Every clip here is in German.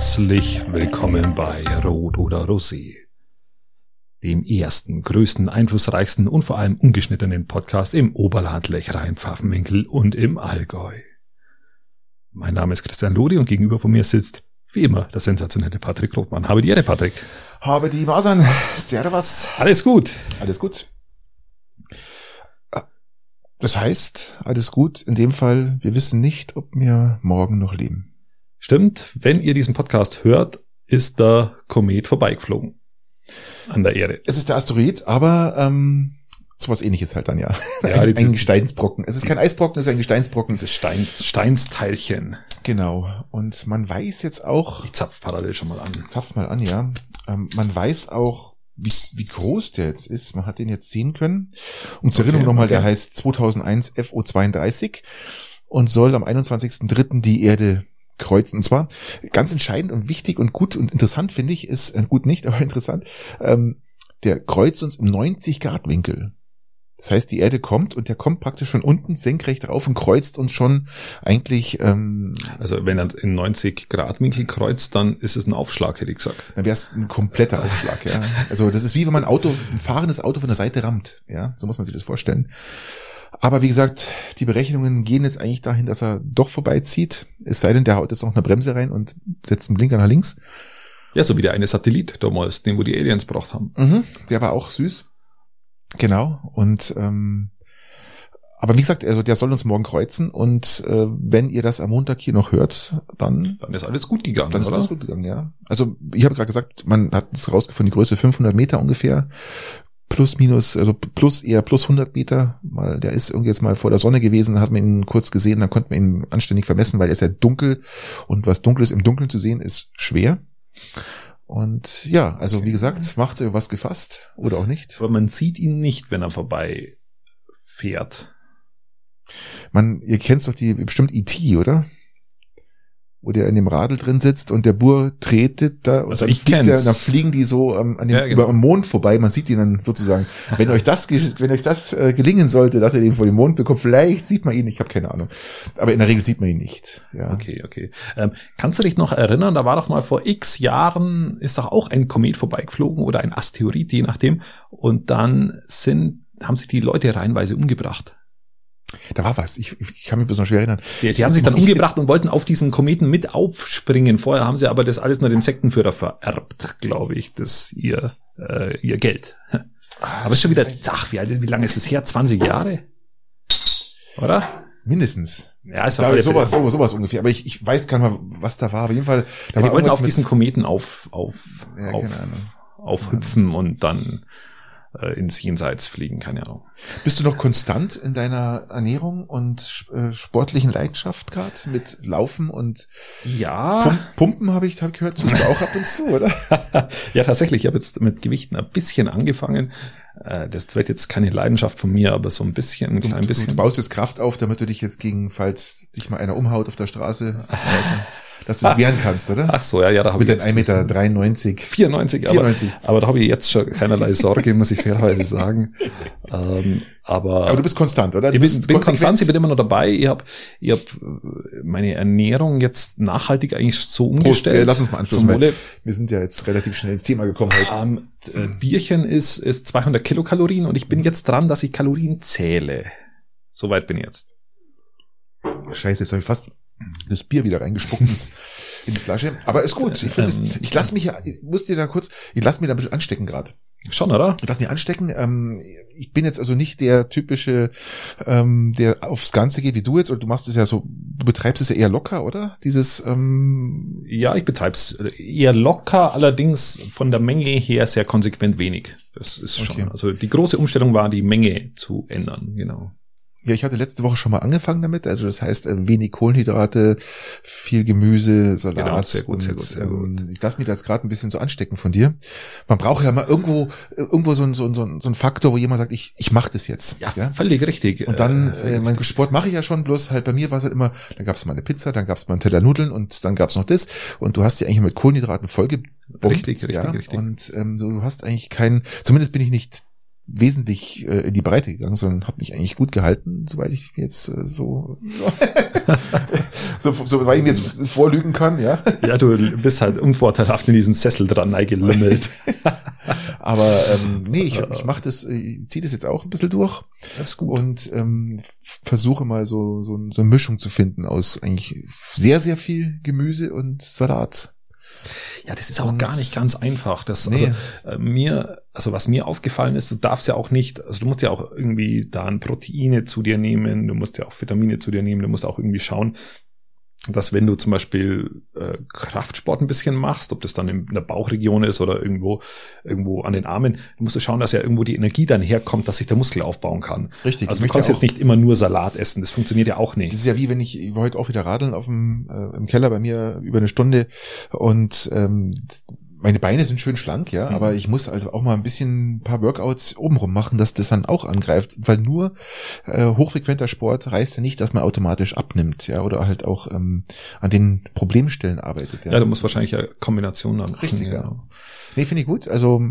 Herzlich willkommen bei Rot oder Rosé, dem ersten, größten, einflussreichsten und vor allem ungeschnittenen Podcast im Oberland, Lechrein, Pfaffenwinkel und im Allgäu. Mein Name ist Christian Lodi und gegenüber von mir sitzt, wie immer, der sensationelle Patrick Rothmann. Habe die Ehre, Patrick. Habe die Masern. Servus. Alles gut. Alles gut. Das heißt, alles gut. In dem Fall, wir wissen nicht, ob wir morgen noch leben. Stimmt, wenn ihr diesen Podcast hört, ist der Komet vorbeigeflogen. An der Erde. Es ist der Asteroid, aber ähm, sowas ähnliches halt dann ja. Ja, ein, ein Gesteinsbrocken. Es ist kein Eisbrocken, es ist ein Gesteinsbrocken. Dieses Stein, Steinsteilchen. Genau. Und man weiß jetzt auch, Ich zapf parallel schon mal an. zapf mal an, ja. Ähm, man weiß auch, wie, wie groß der jetzt ist. Man hat den jetzt sehen können. Um zur Okay, Erinnerung nochmal, okay. der heißt 2001 FO32 und soll am 21.03. die Erde kreuzen. Und zwar ganz entscheidend und wichtig und gut und interessant finde ich, ist, äh, gut nicht, aber interessant, ähm, der kreuzt uns im 90 Grad Winkel. Das heißt, die Erde kommt und der kommt praktisch von unten senkrecht rauf und kreuzt uns schon eigentlich, ähm, Also wenn er in 90 Grad Winkel kreuzt, dann ist es ein Aufschlag, hätte ich gesagt. dann wäre es ein kompletter Aufschlag, ja. Also das ist wie wenn man ein Auto, ein fahrendes Auto von der Seite rammt, ja. So muss man sich das vorstellen. Aber wie gesagt, die Berechnungen gehen jetzt eigentlich dahin, dass er doch vorbeizieht. Es sei denn, der haut jetzt noch eine Bremse rein und setzt einen Blinker nach links. Ja, so wie der eine Satellit damals, den wo die Aliens braucht haben. Mhm, der war auch süß. Genau. Und ähm, aber wie gesagt, also der soll uns morgen kreuzen und äh, wenn ihr das am Montag hier noch hört, dann Dann ist alles gut gegangen, Dann ist oder? alles gut gegangen, ja. Also ich habe gerade gesagt, man hat es rausgefunden, die Größe 500 Meter ungefähr. Plus, minus, also plus eher plus 100 Meter, weil der ist irgendwie jetzt mal vor der Sonne gewesen, hat man ihn kurz gesehen, dann konnte man ihn anständig vermessen, weil er ist ja dunkel und was Dunkles im Dunkeln zu sehen ist schwer. Und ja, also wie gesagt, macht ihr was gefasst oder auch nicht. Aber man sieht ihn nicht, wenn er vorbei fährt. Man, ihr kennt doch die bestimmt E.T., oder? Wo der in dem Radl drin sitzt und der Bur tretet da und Also dann, ich fliegt der, dann fliegen die so ähm, an dem, Ja, genau. über am Mond vorbei. Man sieht die dann sozusagen. Wenn euch das, wenn euch das äh, gelingen sollte, dass ihr den vor dem Mond bekommt, vielleicht sieht man ihn. Ich habe keine Ahnung, aber in der Regel sieht man ihn nicht. Ja. Okay, okay. Ähm, kannst du dich noch erinnern, da war doch mal vor x Jahren, ist doch auch ein Komet vorbeigeflogen oder ein Asteroid, je nachdem. Und dann sind, haben sich die Leute reihenweise umgebracht. Da war was. Ich, ich kann mich noch schwer erinnern. Die, die haben sich dann umgebracht und wollten auf diesen Kometen mit aufspringen. Vorher haben sie aber das alles nur dem Sektenführer vererbt, glaube ich, das ihr, äh, ihr Geld. Aber ist schon wieder, ach, wie, alt- wie lange ist es her? 20 Jahre? Oder? Mindestens. Ja, es war sowas, sowas, sowas ungefähr. Aber ich, ich weiß gar nicht mal, was da war. Auf jeden Fall. Da Ja, die war wollten auf diesen Kometen auf, auf, Ja, auf, aufhüpfen und dann äh, ins Jenseits fliegen, keine Ahnung. Bist du noch konstant in deiner Ernährung und äh, sportlichen Leidenschaft gerade mit Laufen und Ja, Pum Pumpen habe ich, hab gehört, tust du auch ab und zu, oder? ja tatsächlich. Ich habe jetzt mit Gewichten ein bisschen angefangen. Äh, das wird jetzt keine Leidenschaft von mir, aber so ein bisschen, ein klein Du, du bisschen. baust jetzt Kraft auf, damit du dich jetzt gegen, falls dich mal einer umhaut auf der Straße, dass du dich wehren kannst, oder? Ach so, ja, ja, da habe Mit ich deinen jetzt 1,93 Meter. 94, aber, 94. aber da habe ich jetzt schon keinerlei Sorge, muss ich fairerweise sagen. Ähm, aber, Aber du bist konstant, oder? Du ich bin, bin konstant, ich bin immer noch dabei. Ich habe ich hab äh, meine Ernährung jetzt nachhaltig eigentlich so Prost, umgestellt. äh, lass uns mal Wohle. wir sind ja jetzt relativ schnell ins Thema gekommen heute. Ähm, äh, Bierchen ist, ist 200 Kilokalorien und ich bin jetzt dran, dass ich Kalorien zähle. Soweit bin ich jetzt. Scheiße, jetzt habe ich fast das Bier wieder reingespuckt in die Flasche. Aber ist gut. Ich finde Ähm, das, ich lass mich ja, ich muss dir da kurz, ich lass mich da ein bisschen anstecken gerade. Schon, oder? Ich lass mich anstecken. Ähm, ich bin jetzt also nicht der typische, ähm, der aufs Ganze geht wie du jetzt, oder du machst es ja so, du betreibst es ja eher locker, oder? Dieses, ähm, Ja, ich betreib's eher locker, allerdings von der Menge her sehr konsequent wenig. Das ist schon. Okay. Also die große Umstellung war, die Menge zu ändern, genau. Ja, ich hatte letzte Woche schon mal angefangen damit. Also das heißt, äh, wenig Kohlenhydrate, viel Gemüse, Salat. Genau, sehr gut, sehr gut, sehr ähm, Ich lass mich da jetzt gerade ein bisschen so anstecken von dir. Man braucht ja mal irgendwo, äh, irgendwo so ein, so ein, so ein Faktor, wo jemand sagt, ich, ich mach das jetzt. Ja, völlig richtig. Und dann, Äh, äh, mein Sport mache ich ja schon, bloß halt bei mir war es halt immer, dann gab es mal eine Pizza, dann gab es mal einen Teller Nudeln und dann gab es noch das. Und du hast ja eigentlich mit Kohlenhydraten vollgebombt. Richtig, richtig, ja? richtig. Und ähm, du hast eigentlich keinen, zumindest bin ich nicht wesentlich äh, in die Breite gegangen, sondern habe mich eigentlich gut gehalten, soweit ich jetzt äh, so, so, so soweit ich mir jetzt vorlügen kann, ja. Ja, du bist halt unvorteilhaft in diesen Sessel dran eingelümmelt. Aber ähm, nee, ich, ich mache das, ich ziehe das jetzt auch ein bisschen durch. Das ist gut. Und ähm, versuche mal so, so, so eine Mischung zu finden aus eigentlich sehr, sehr viel Gemüse und Salat. Ja, das ist auch Und- gar nicht ganz einfach. Das, Nee. also, äh, mir, also was mir aufgefallen ist, du darfst ja auch nicht, also du musst ja auch irgendwie dann Proteine zu dir nehmen, du musst ja auch Vitamine zu dir nehmen, du musst auch irgendwie schauen, dass wenn du zum Beispiel äh, Kraftsport ein bisschen machst, ob das dann in der Bauchregion ist oder irgendwo irgendwo an den Armen, du musst du schauen, dass ja irgendwo die Energie dann herkommt, dass sich der Muskel aufbauen kann. Richtig. Also du kannst jetzt nicht immer nur Salat essen, das funktioniert ja auch Das nicht. ist ja wie wenn ich, ich heute auch wieder radeln auf dem äh, im Keller bei mir über eine Stunde und ähm, meine Beine sind schön schlank, ja, Mhm. aber ich muss also auch mal ein bisschen ein paar Workouts obenrum machen, dass das dann auch angreift, weil nur äh, hochfrequenter Sport heißt ja nicht, dass man automatisch abnimmt, ja, oder halt auch ähm, an den Problemstellen arbeitet. Ja, du Das musst ist- wahrscheinlich ja Kombinationen dann Richtig, ja. genau. Nee, finde ich gut. Also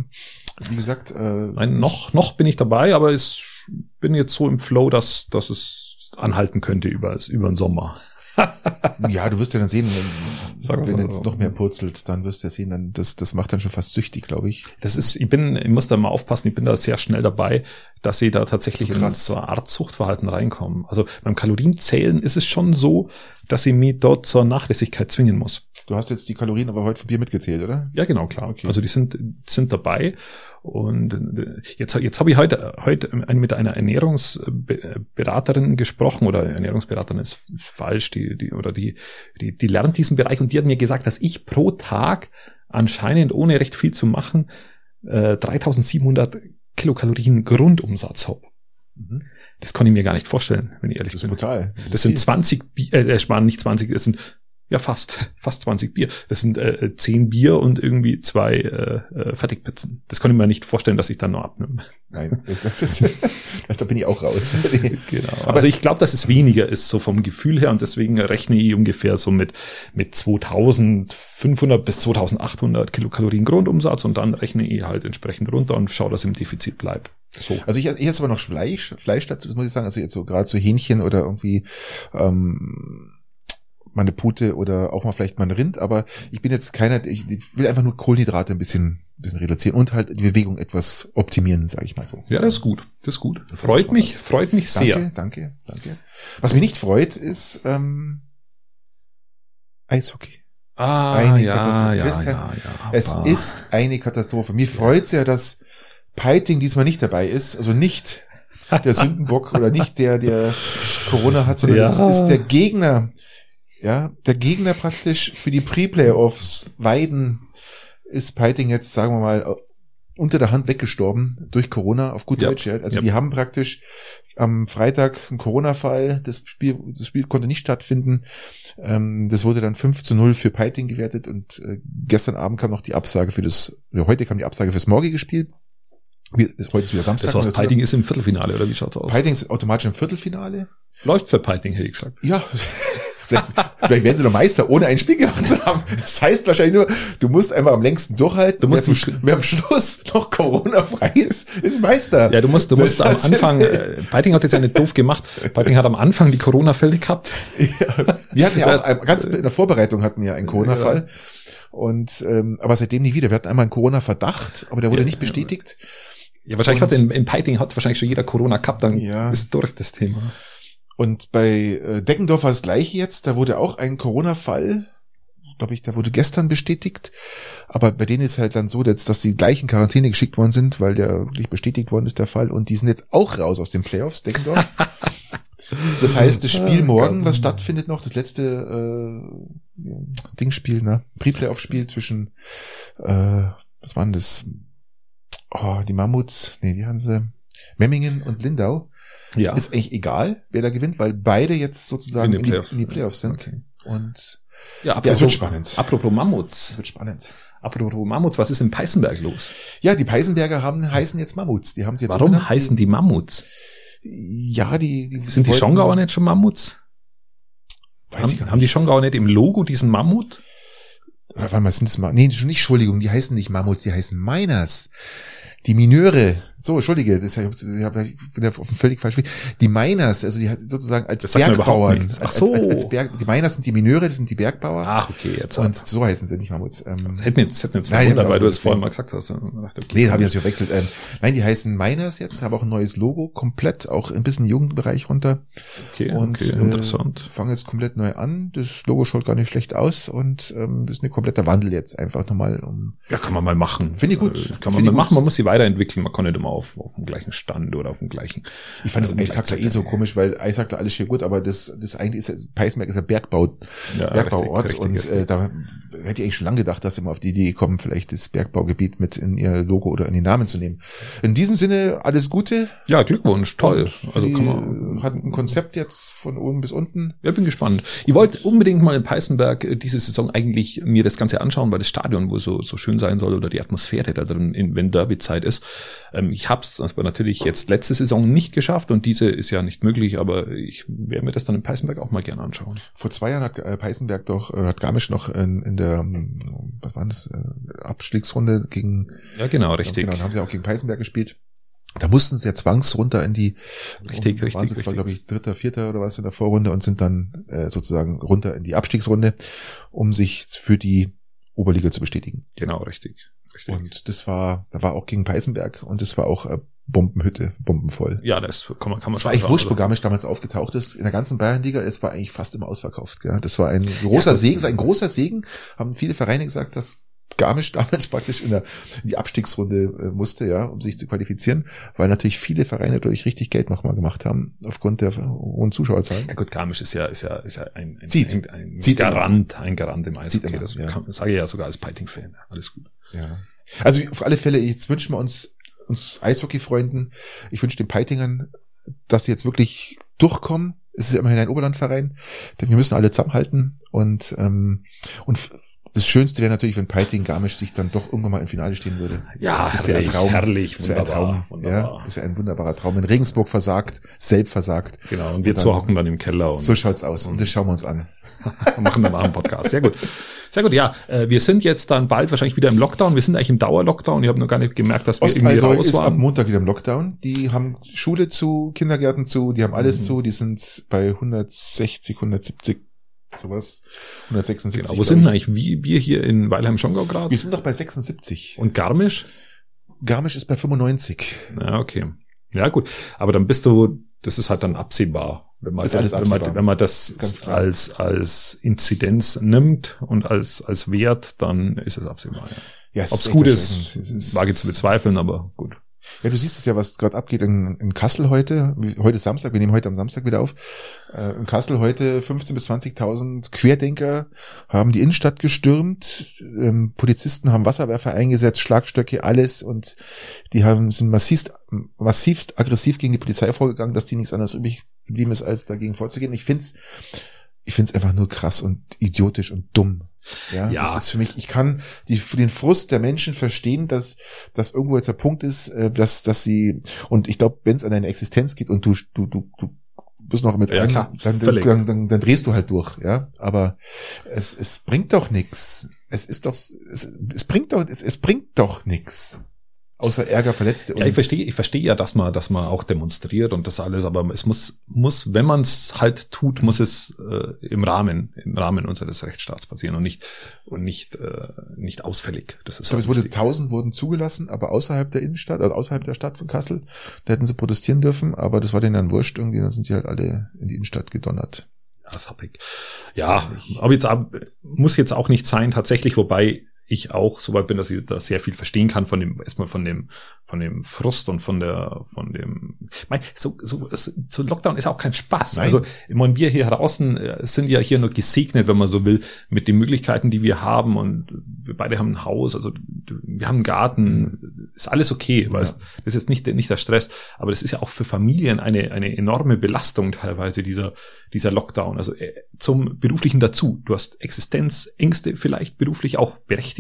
wie gesagt, äh, Nein, noch, noch bin ich dabei, aber ich bin jetzt so im Flow, dass, dass es anhalten könnte über, über den Sommer. Ja, du wirst ja dann sehen, wenn, wenn jetzt noch mehr purzelt, dann wirst du ja sehen, dann das, das macht dann schon fast süchtig, glaube ich. Das ist, ich bin, ich muss da mal aufpassen, ich bin da sehr schnell dabei, dass sie da tatsächlich in Krass. so eine Art Suchtverhalten reinkommen. Also beim Kalorienzählen ist es schon so, dass ich mich dort zur Nachlässigkeit zwingen muss. Du hast jetzt die Kalorien aber heute von Bier mitgezählt, oder? Ja, genau, klar. Okay. Also die sind, sind dabei. Und äh, jetzt, jetzt habe ich heute, heute mit einer Ernährungsberaterin gesprochen, oder Ernährungsberaterin ist falsch, die, die, oder die, die, die lernt diesen Bereich und die hat mir gesagt, dass ich pro Tag anscheinend, ohne recht viel zu machen, äh, 3700 Kilokalorien Grundumsatz habe. Mhm. Das kann ich mir gar nicht vorstellen, wenn ich ehrlich Das bin. ist brutal. Das sind 20 Bier, äh, waren nicht 20, das sind ja fast, fast 20 Bier. Das sind äh, 10 Bier und irgendwie zwei äh, äh, Fertigpizzen. Das kann ich mir nicht vorstellen, dass ich dann noch abnehme. Nein, das ist, da bin ich auch raus. Genau. Aber- also ich glaube, dass es weniger ist, so vom Gefühl her, und deswegen rechne ich ungefähr so mit, mit 2500 bis 2800 Kilokalorien Grundumsatz und dann rechne ich halt entsprechend runter und schaue, dass ich im Defizit bleibt. So. Also ich, ich esse aber noch Fleisch, Fleisch dazu, das muss ich sagen, also jetzt so gerade so Hähnchen oder irgendwie ähm, mal eine Pute oder auch mal vielleicht mal ein Rind, aber ich bin jetzt keiner, ich, ich will einfach nur Kohlenhydrate ein bisschen, ein bisschen reduzieren und halt die Bewegung etwas optimieren, sage ich mal so. Ja, das ist gut. Das ist gut. Das freut mich, Spaß. freut mich Danke, sehr. danke, danke. Was mich nicht freut, ist ähm, Eishockey. Ah, Eine ja, Katastrophe. ja, Christian, ja, ja. Es ist eine Katastrophe. Mir freut's ja, dass Peiting diesmal nicht dabei ist, also nicht der Sündenbock oder nicht der, der Corona hat, sondern Ja. es ist der Gegner. Ja, der Gegner praktisch für die Pre-Playoffs Weiden ist Peiting jetzt, sagen wir mal, unter der Hand weggestorben durch Corona auf gut Ja. Deutsch. Also Ja. die haben praktisch am Freitag einen Corona-Fall. Das Spiel, das Spiel konnte nicht stattfinden. Ähm, das wurde dann 5 zu 0 für Peiting gewertet und äh, gestern Abend kam noch die Absage für das, oder heute kam die Absage fürs morgige Spiel. Heute ist wieder Samstag. Das heißt, Also, Peiting ist im Viertelfinale, oder wie schaut's aus? Peiting ist automatisch im Viertelfinale. Läuft für Peiting, hätte ich gesagt. Ja, vielleicht, vielleicht werden sie noch Meister, ohne ein Spiel gemacht zu haben. Das heißt wahrscheinlich nur, du musst einfach am längsten durchhalten. Du musst wer, zum, wer am Schluss noch Corona-frei ist, ist Meister. Ja, du musst, du musst am. Anfang, äh, Peiting hat jetzt ja nicht doof gemacht. Peiting hat am Anfang die Corona-Fälle gehabt. Wir hatten ja auch, ganz in der Vorbereitung hatten wir einen Corona-Fall. Und ähm, aber seitdem nie wieder. Wir hatten einmal einen Corona-Verdacht, aber der wurde Ja, nicht ja. bestätigt. Ja, wahrscheinlich Und- hat in, in Peiting hat wahrscheinlich schon jeder Corona gehabt, dann Ja. ist durch das Thema. Und bei äh, Deckendorf war das gleiche jetzt. Da wurde auch ein Corona-Fall, glaube ich, der wurde gestern bestätigt. Aber bei denen ist halt dann so, dass, dass die gleichen Quarantäne geschickt worden sind, weil der wirklich bestätigt worden ist, der Fall. Und die sind jetzt auch raus aus den Playoffs, Deckendorf. Das heißt, das Spiel Ah, morgen, was stattfindet noch, das letzte äh, Dingspiel, ne? Pre-Playoff-Spiel zwischen äh, was waren das? Oh, die Mammuts, nee, wie haben sie? Memmingen und Lindau. Ja. Ist eigentlich egal, wer da gewinnt, weil beide jetzt sozusagen In die, Playoffs. in die Playoffs sind. Okay. Und Ja, ja, es wird spannend. Apropos Mammuts. Es wird spannend. Apropos Mammuts, was ist in Peißenberg los? Ja, die Peisenberger haben, heißen jetzt Mammuts. Die haben sie jetzt Warum umbenannt. heißen die Mammuts? Ja, die, die Sind die Schongauer nicht schon Mammuts? Weiß ich gar Haben, haben die Schongauer nicht im Logo diesen Mammut? Warte mal, sind das mal, nee, nicht, Entschuldigung, die heißen nicht Mammuts, die heißen Miners. Die Mineure, So, entschuldige, das, ich, hab, ich bin ja auf dem völlig falschen Weg. Die Miners, also die sozusagen als Das sagt mir Bergbauer, überhaupt nichts. Ach als, so. als, als Berg, die Miners sind die Mineure, das sind die Bergbauer. Ach, okay, jetzt. und so heißen sie nicht Mammuts. Ähm, das hätte mir jetzt, hätte mir jetzt Nein, verwundert, weil du es vorhin mal gesagt hast. Dachte, okay, Nee, habe ich natürlich verwechselt. Ähm, nein, die heißen Miners jetzt, haben auch ein neues Logo, komplett, auch ein bisschen Jugendbereich runter. okay, und okay, äh, interessant. fangen jetzt komplett neu an. Das Logo schaut gar nicht schlecht aus und ähm, das ist ein kompletter Wandel jetzt einfach nochmal um. Ja, kann man mal machen. Finde ich gut. Äh, Kann man mal machen, man muss sie weiterentwickeln, man kann nicht immer auf, auf dem gleichen Stand oder auf dem gleichen. Ich fand das Ähm, Eishackler eh so komisch, weil Eishackler alles hier gut, aber das, das eigentlich ist Peißenberg ist ja Bergbau, Ja, Bergbauort richtig, und richtig, Äh, da hätte ich eigentlich schon lange gedacht, dass sie mal auf die Idee kommen, vielleicht das Bergbaugebiet mit in ihr Logo oder in den Namen zu nehmen. In diesem Sinne alles Gute. Ja, Glückwunsch, toll. Also kann man, hat ein Konzept jetzt von oben bis unten. Ja, bin gespannt. Ich wollte unbedingt mal in Peißenberg äh, diese Saison eigentlich mir das Ganze anschauen, weil das Stadion wohl so, so schön sein soll oder die Atmosphäre da drin, in, wenn Derby-Zeit ist. Ähm, ich habe es aber natürlich jetzt letzte Saison nicht geschafft und diese ist ja nicht möglich, aber ich werde mir das dann in Peißenberg auch mal gerne anschauen. Vor zwei Jahren hat äh, Peißenberg doch, äh, hat Garmisch noch in, in der, ähm, was war das, äh, Abstiegsrunde gegen, Ja, genau, richtig. genau, haben sie auch gegen Peißenberg gespielt. Da mussten sie ja zwangs runter in die, Richtig, waren richtig, sie zwar, richtig. glaube ich, dritter, vierter oder was in der Vorrunde und sind dann äh, sozusagen runter in die Abstiegsrunde, um sich für die Oberliga zu bestätigen. Genau, richtig. richtig. Und das war, da war auch gegen Peißenberg und das war auch äh, Bombenhütte, bombenvoll. ja, das kann man, kann man Es war eigentlich wurscht, wo Garmisch damals aufgetaucht ist. In der ganzen Bayernliga, es war eigentlich fast immer ausverkauft. Gell? Das war ein großer Ja. Segen, ein großer Segen. Haben viele Vereine gesagt, dass Garmisch damals praktisch in, der, in die Abstiegsrunde äh, musste, ja, um sich zu qualifizieren, weil natürlich viele Vereine dadurch richtig Geld nochmal gemacht haben, aufgrund der hohen Zuschauerzahlen. Ja gut, Garmisch ist ja, ist ja, ist ja ein, ein, Zieht. ein, ein Zieht immer. Garant, ein Garant im Eishockey. immer, Das ja. kann, das sage ich ja sogar als Piting-Fan. Alles gut. Ja. Also auf alle Fälle, jetzt wünschen wir uns, uns Eishockey-Freunden, ich wünsche den Peitingern, dass sie jetzt wirklich durchkommen. Es ist immerhin ein Oberlandverein, denn wir müssen alle zusammenhalten und, ähm, und das Schönste wäre natürlich, wenn Peiting Garmisch sich dann doch irgendwann mal im Finale stehen würde. Ja, das wäre ein Traum. herrlich, das wäre ein Traum. wunderbar. Ja, das wäre ein wunderbarer Traum. Wenn Regensburg versagt, selbst versagt. Genau, und wir zwei dann- hocken dann im Keller und So schaut's aus. Und das schauen wir uns an. machen danach einen Podcast. Sehr gut. Sehr gut, ja. Äh, wir sind jetzt dann bald wahrscheinlich wieder im Lockdown. Wir sind eigentlich im Dauerlockdown. Ich habe noch gar nicht gemerkt, dass wir irgendwie Ostallgäu raus ist ab waren. Montag wieder im Lockdown. Die haben Schule zu, Kindergärten zu, die haben alles Mhm. zu. Die sind bei 160, 170, sowas. 176. Genau. Wo sind denn ich. eigentlich wir, wir hier in Weilheim-Schongau Wir gerade? sind doch bei 76. Und Garmisch? Garmisch ist bei 95. Ja, okay. Ja, gut. Aber dann bist du, das ist halt dann absehbar. Wenn man, Ist alles wenn man, wenn man das Ist klar. als, als Inzidenz nimmt und als, als Wert, dann ist es absehbar. Ja. Ja, Ob es gut ist, Es ist- wage zu bezweifeln, aber gut. Ja, du siehst es ja, was gerade abgeht in, in Kassel heute. Heute ist Samstag, wir nehmen heute am Samstag wieder auf. Äh, in Kassel heute 15.000 bis 20.000 Querdenker haben die Innenstadt gestürmt. Ähm, Polizisten haben Wasserwerfer eingesetzt, Schlagstöcke, alles. Und die haben, sind massivst, massivst aggressiv gegen die Polizei vorgegangen, dass die nichts anderes übrig geblieben ist, als dagegen vorzugehen. Ich find's, ich find's einfach nur krass und idiotisch und dumm. Ja, Ja. das ist für mich, ich kann die, den Frust der Menschen verstehen, dass, dass irgendwo jetzt der Punkt ist, äh, dass, dass sie, und ich glaube, wenn es an deine Existenz geht und du, du, du, du bist noch mit Ja, einem, klar, dann, dann, dann, dann drehst du halt durch, ja. Aber es, es bringt doch nix. Es ist doch, es, es bringt doch, es, es bringt doch nix. Außer Ärger, Verletzte Ja, ich verstehe, ich verstehe ja, dass man, dass man auch demonstriert und das alles, aber es muss, muss, wenn man es halt tut, muss es äh, im Rahmen, im Rahmen unseres Rechtsstaats passieren und nicht und nicht äh, nicht ausfällig. Das ist Ich glaube, halt es wurde wichtig. 1000 wurden zugelassen, aber außerhalb der Innenstadt, also außerhalb der Stadt von Kassel, da hätten sie protestieren dürfen, aber das war denen dann wurscht irgendwie, dann sind die halt alle in die Innenstadt gedonnert. Ja, ist happig. Ja, aber jetzt ab- muss jetzt auch nicht sein, tatsächlich, wobei ich auch so weit bin, dass ich da sehr viel verstehen kann von dem, erstmal von dem, von dem Frust und von der, von dem, mein, so, so, so Lockdown ist auch kein Spaß. Nein. Also, ich meine, wir hier draußen äh, sind ja hier nur gesegnet, wenn man so will, mit den Möglichkeiten, die wir haben und wir beide haben ein Haus, also wir haben einen Garten, ist alles okay, Ja. weißt, das ist jetzt nicht, nicht der Stress, aber das ist ja auch für Familien eine, eine enorme Belastung teilweise, dieser, dieser Lockdown, also äh, zum Beruflichen dazu. Du hast Existenzängste vielleicht beruflich auch berechtigt.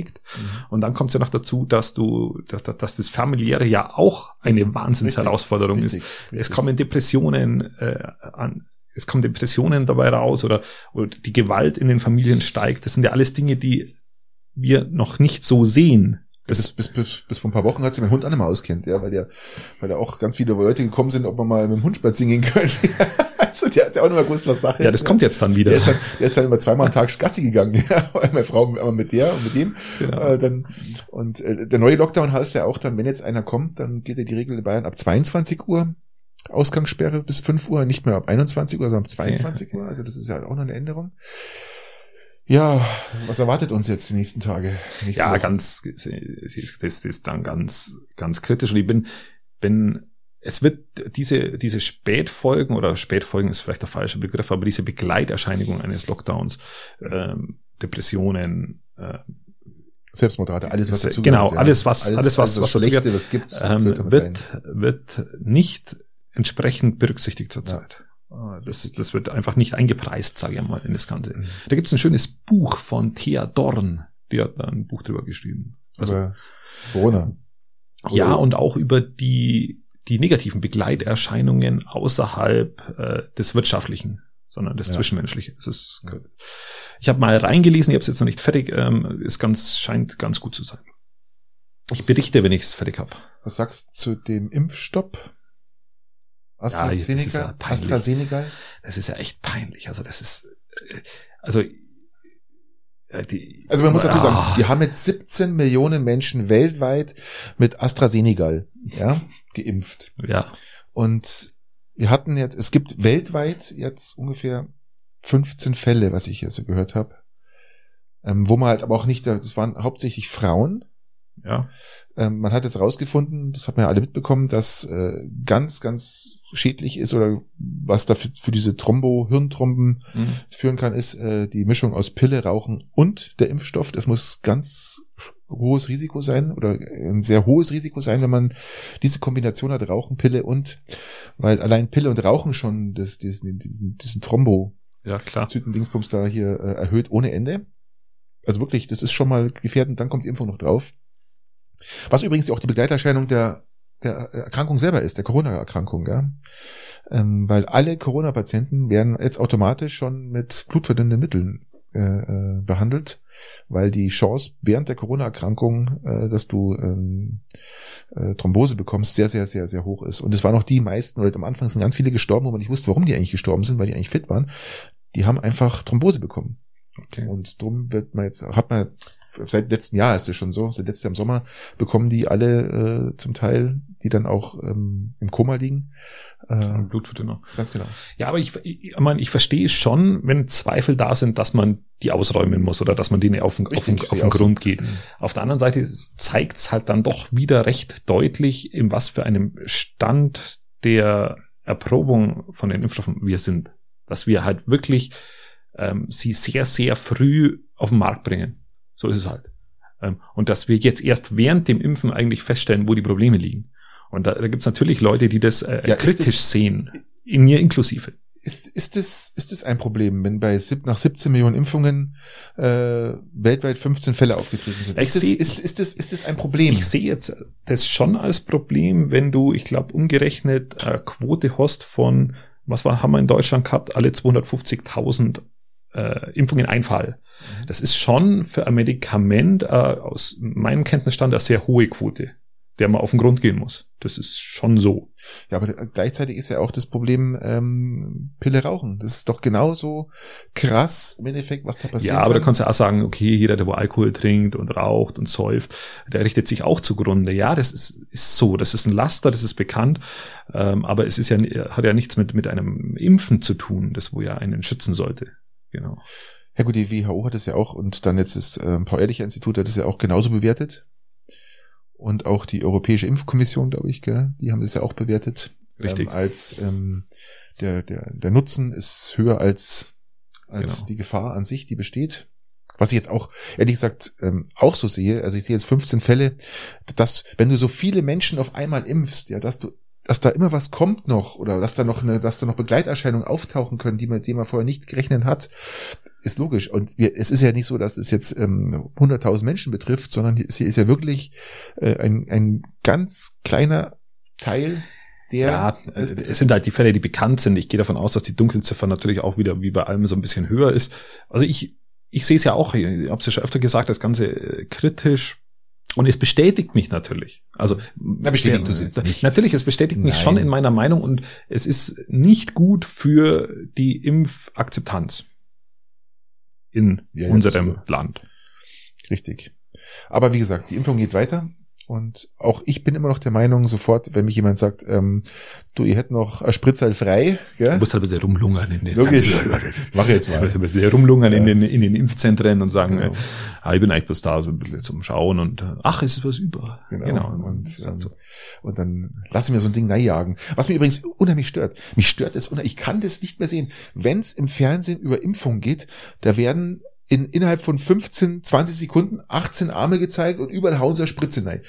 Und dann kommt es ja noch dazu, dass du, dass, dass, dass das familiäre ja auch eine Wahnsinnsherausforderung ist. Richtig, Es kommen Depressionen äh, an, es kommen Depressionen dabei raus oder, oder die Gewalt in den Familien steigt. Das sind ja alles Dinge, die wir noch nicht so sehen, Das ist bis, bis, bis vor ein paar Wochen hat sich mein Hund nicht mehr auskennt, ja, weil der, weil da auch ganz viele Leute gekommen sind, ob man mal mit dem Hund spazieren gehen können. also der hat ja auch nicht mehr gewusst, was Sache Ja, das ist. kommt jetzt dann wieder. Der ist dann, der ist dann immer zweimal am Tag Gassi gegangen, ja, meine Frau aber mit der und mit dem. Genau. Äh, dann, und äh, der neue Lockdown heißt ja auch dann, wenn jetzt einer kommt, dann geht ja die Regel in Bayern ab 22 Uhr. Ausgangssperre bis 5 Uhr, nicht mehr ab 21 Uhr, sondern ab 22 Uhr. Also das ist ja auch noch eine Änderung. Ja, was erwartet uns jetzt die nächsten Tage? Nächste Ja, Woche? ganz, ist- das ist dann ganz, ganz kritisch. Und ich bin, bin, es wird diese, diese Spätfolgen oder Spätfolgen ist vielleicht der falsche Begriff, aber diese Begleiterscheinigungen eines Lockdowns, ähm, Depressionen, äh, Selbstmordrate, alles was dazu Genau, gehört, ja. alles, was- alles, was- was dazu Schlechte, was gibt, ähm, wird, wird nicht entsprechend berücksichtigt zurzeit. Ah, ist Das, das wird einfach nicht eingepreist, sage ich mal, in das Ganze. Mhm. Da gibt es ein schönes Buch von Thea Dorn, die hat da ein Buch drüber geschrieben. Also, Aber Corona. ja, Oder- und auch über die, die negativen Begleiterscheinungen außerhalb äh, des Wirtschaftlichen, sondern das Ja. Zwischenmenschliche. Das ist, Ja. Ich habe mal reingelesen, ich habe es jetzt noch nicht fertig, ähm, ist ganz, scheint ganz gut zu sein. Ich berichte, wenn ich es fertig habe. Was sagst du zu dem Impfstopp? das ist AstraZeneca? ja peinlich. AstraZeneca? Das ist ja echt peinlich. Also das ist, äh, also die, Also man muss dazu sagen, Ah, wir haben jetzt 17 Millionen Menschen weltweit mit AstraZeneca, ja, geimpft. ja, Und wir hatten jetzt, es gibt weltweit jetzt ungefähr 15 Fälle, was ich hier so gehört habe, ähm, wo man halt aber auch nicht, das waren hauptsächlich Frauen. Ja, Ähm, man hat jetzt rausgefunden, das hat man ja alle mitbekommen, dass äh, ganz, ganz schädlich ist oder was da für, für diese Thrombo, Hirntromben mhm. führen kann, ist äh, die Mischung aus Pille, Rauchen und der Impfstoff. Das muss ganz hohes Risiko sein oder ein sehr hohes Risiko sein, wenn man diese Kombination hat, Rauchen, Pille und, weil allein Pille und Rauchen schon das, diesen, diesen, diesen Thrombo, ja klar. Dingsbums da hier äh, erhöht ohne Ende. Also wirklich, das ist schon mal gefährdend, dann kommt die Impfung noch drauf. Was übrigens auch die Begleiterscheinung der, der Erkrankung selber ist, der Corona-Erkrankung, ja. Ähm, weil alle Corona-Patienten werden jetzt automatisch schon mit blutverdünnenden Mitteln äh, äh, behandelt, weil die Chance während der Corona-Erkrankung, äh, dass du ähm, äh, Thrombose bekommst, sehr, sehr, sehr, sehr hoch ist. Und es waren auch die meisten, oder am Anfang sind ganz viele gestorben, wo man nicht wusste, warum die eigentlich gestorben sind, weil die eigentlich fit waren. Die haben einfach Thrombose bekommen. Okay. Und drum wird man jetzt, hat man, seit letztem Jahr ist es schon so, seit letztem Sommer bekommen die alle äh, zum Teil, die dann auch ähm, im Koma liegen. Äh, Blutverdünner. ganz genau. Ja, aber ich, ich, ich, meine, ich verstehe schon, wenn Zweifel da sind, dass man die ausräumen muss oder dass man denen auf den, auf den, auf den Grund geht. Auf der anderen Seite zeigt es halt dann doch wieder recht deutlich, in was für einem Stand der Erprobung von den Impfstoffen wir sind. Dass wir halt wirklich ähm, sie sehr, sehr früh auf den Markt bringen. So ist es halt. Ähm, und dass wir jetzt erst während dem Impfen eigentlich feststellen, wo die Probleme liegen. Und da, da gibt es natürlich Leute, die das äh, Ja, kritisch es- sehen. In mir inklusive. Ist, ist, es, ist es ein Problem, wenn bei sieb- nach 17 Millionen Impfungen äh, weltweit 15 Fälle aufgetreten sind? Ist es, seh- ist, ist, es, ist es ein Problem? Ich sehe jetzt das schon als Problem, wenn du, ich glaube, umgerechnet äh, Quote hast von, was war, haben wir in Deutschland gehabt, alle 250.000 äh, Impfungen ein Fall. Mhm. Das ist schon für ein Medikament äh, aus meinem Kenntnisstand eine sehr hohe Quote, der man auf den Grund gehen muss. Das ist schon so. Ja, aber gleichzeitig ist ja auch das Problem ähm, Pille rauchen. Das ist doch genauso krass im Endeffekt, was da passiert. Ja, aber da kannst du auch sagen, okay, jeder, der wo Alkohol trinkt und raucht und säuft, der richtet sich auch zugrunde. Ja, das ist, ist so, das ist ein Laster, das ist bekannt, ähm, aber es ist ja, hat ja nichts mit, mit einem Impfen zu tun, das wo ja einen schützen sollte. Genau. Ja gut, die WHO hat es ja auch und dann jetzt das ähm, Paul-Ehrlich-Institut hat es ja auch genauso bewertet. Und auch die Europäische Impfkommission, glaube ich, gell, die haben das ja auch bewertet. Richtig. Ähm, als ähm, der, der, der Nutzen ist höher als, als Genau. die Gefahr an sich, die besteht. Was ich jetzt auch, ehrlich gesagt, ähm, auch so sehe, also ich sehe jetzt 15 Fälle, dass, wenn du so viele Menschen auf einmal impfst, ja, dass du, dass da immer was kommt noch, oder dass da noch eine, dass da noch Begleiterscheinungen auftauchen können, die man, die man vorher nicht gerechnet hat, ist logisch. Und wir, es ist ja nicht so, dass es jetzt ähm, 100.000 Menschen betrifft, sondern hier ist, ja wirklich äh, ein, ein ganz kleiner Teil, der Ja, also es sind halt die Fälle, die bekannt sind. Ich gehe davon aus, dass die Dunkelziffer natürlich auch wieder wie bei allem so ein bisschen höher ist. Also ich, ich sehe es ja auch, ich habe es ja schon öfter gesagt, das Ganze äh, kritisch Und es bestätigt mich natürlich. Also Na, bestätigt du es jetzt nicht. Natürlich, es bestätigt mich Nein. schon in meiner Meinung und es ist nicht gut für die Impfakzeptanz in Ja, unserem das- Land. Richtig. Aber wie gesagt, die Impfung geht weiter. Und auch ich bin immer noch der Meinung, sofort, wenn mich jemand sagt, ähm, du, ihr hättet noch ein Spritzerl frei, Du gell? musst halt ein bisschen rumlungern in den Wirklich? Mach jetzt mal. ein bisschen rumlungern in, Ja. den, in den Impfzentren und sagen, Genau. äh, ah, ich bin eigentlich bloß da, so ein bisschen zum Schauen und äh, ach, es ist was über. Genau. Und, Und, ist halt so. Und dann lasse ich mir so ein Ding jagen. Was mich übrigens unheimlich stört. Mich stört es unheimlich. Ich kann das nicht mehr sehen. Wenn es im Fernsehen über Impfung geht, da werden in, innerhalb von 15, 20 Sekunden 18 Arme gezeigt und überall hauen sie eine Spritze rein.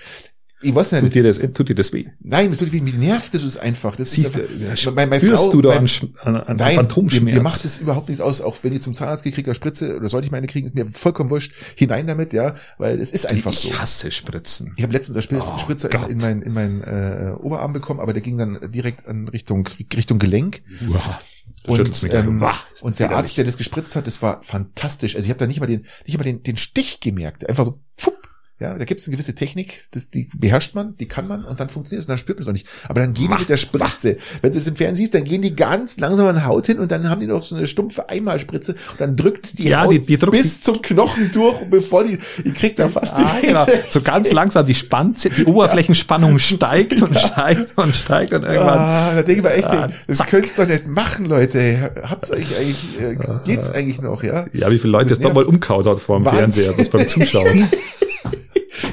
Ich weiß Tut nicht. dir das, tut dir das weh? Nein, das tut mich, mir nervt das einfach. Das Siehst ist einfach, meine, meine Spürst Frau, du da mein- an, an, Nein, Phantomschmerz? Mir, macht es überhaupt nichts aus, auch wenn ich zum Zahnarzt gekriegt habe, Spritze, oder sollte ich meine kriegen, ist mir vollkommen wurscht, hinein damit, ja, weil es ist einfach ich so. hasse Spritzen. Ich habe letztens eine Spritze, Oh Spritze Gott. in, in meinen in mein, äh, Oberarm bekommen, aber der ging dann direkt an Richtung Richtung Gelenk. Uah, da Und, mich ähm, das und der. Arzt, der das gespritzt hat, das war fantastisch. Also ich habe da nicht mal den nicht mal den, den Stich gemerkt, einfach so. Pfupp. Ja, da gibt es eine gewisse Technik, das, die beherrscht man, die kann man und dann funktioniert es und dann spürt man es auch nicht. Aber dann gehen die mit der Spritze. Wenn du das im Fernsehen siehst, dann gehen die ganz langsam an die Haut hin und dann haben die noch so eine stumpfe Einmalspritze und dann drückt die Ja, Haut die- die drückt- bis zum Knochen durch und bevor die, die kriegt da fast Ah, die, genau. So ganz langsam die Spannze, die Oberflächenspannung steigt und steigt und steigt und irgendwann. Ah, da denke ich mir echt, Ah, das zack. könnt's doch nicht machen, Leute. Habt's euch eigentlich, äh, geht's eigentlich noch, ja? Ja, wie viele Leute Das es doch mal nervt. umkaut hat vor dem Wahnsinn. Fernseher, das beim Zuschauen.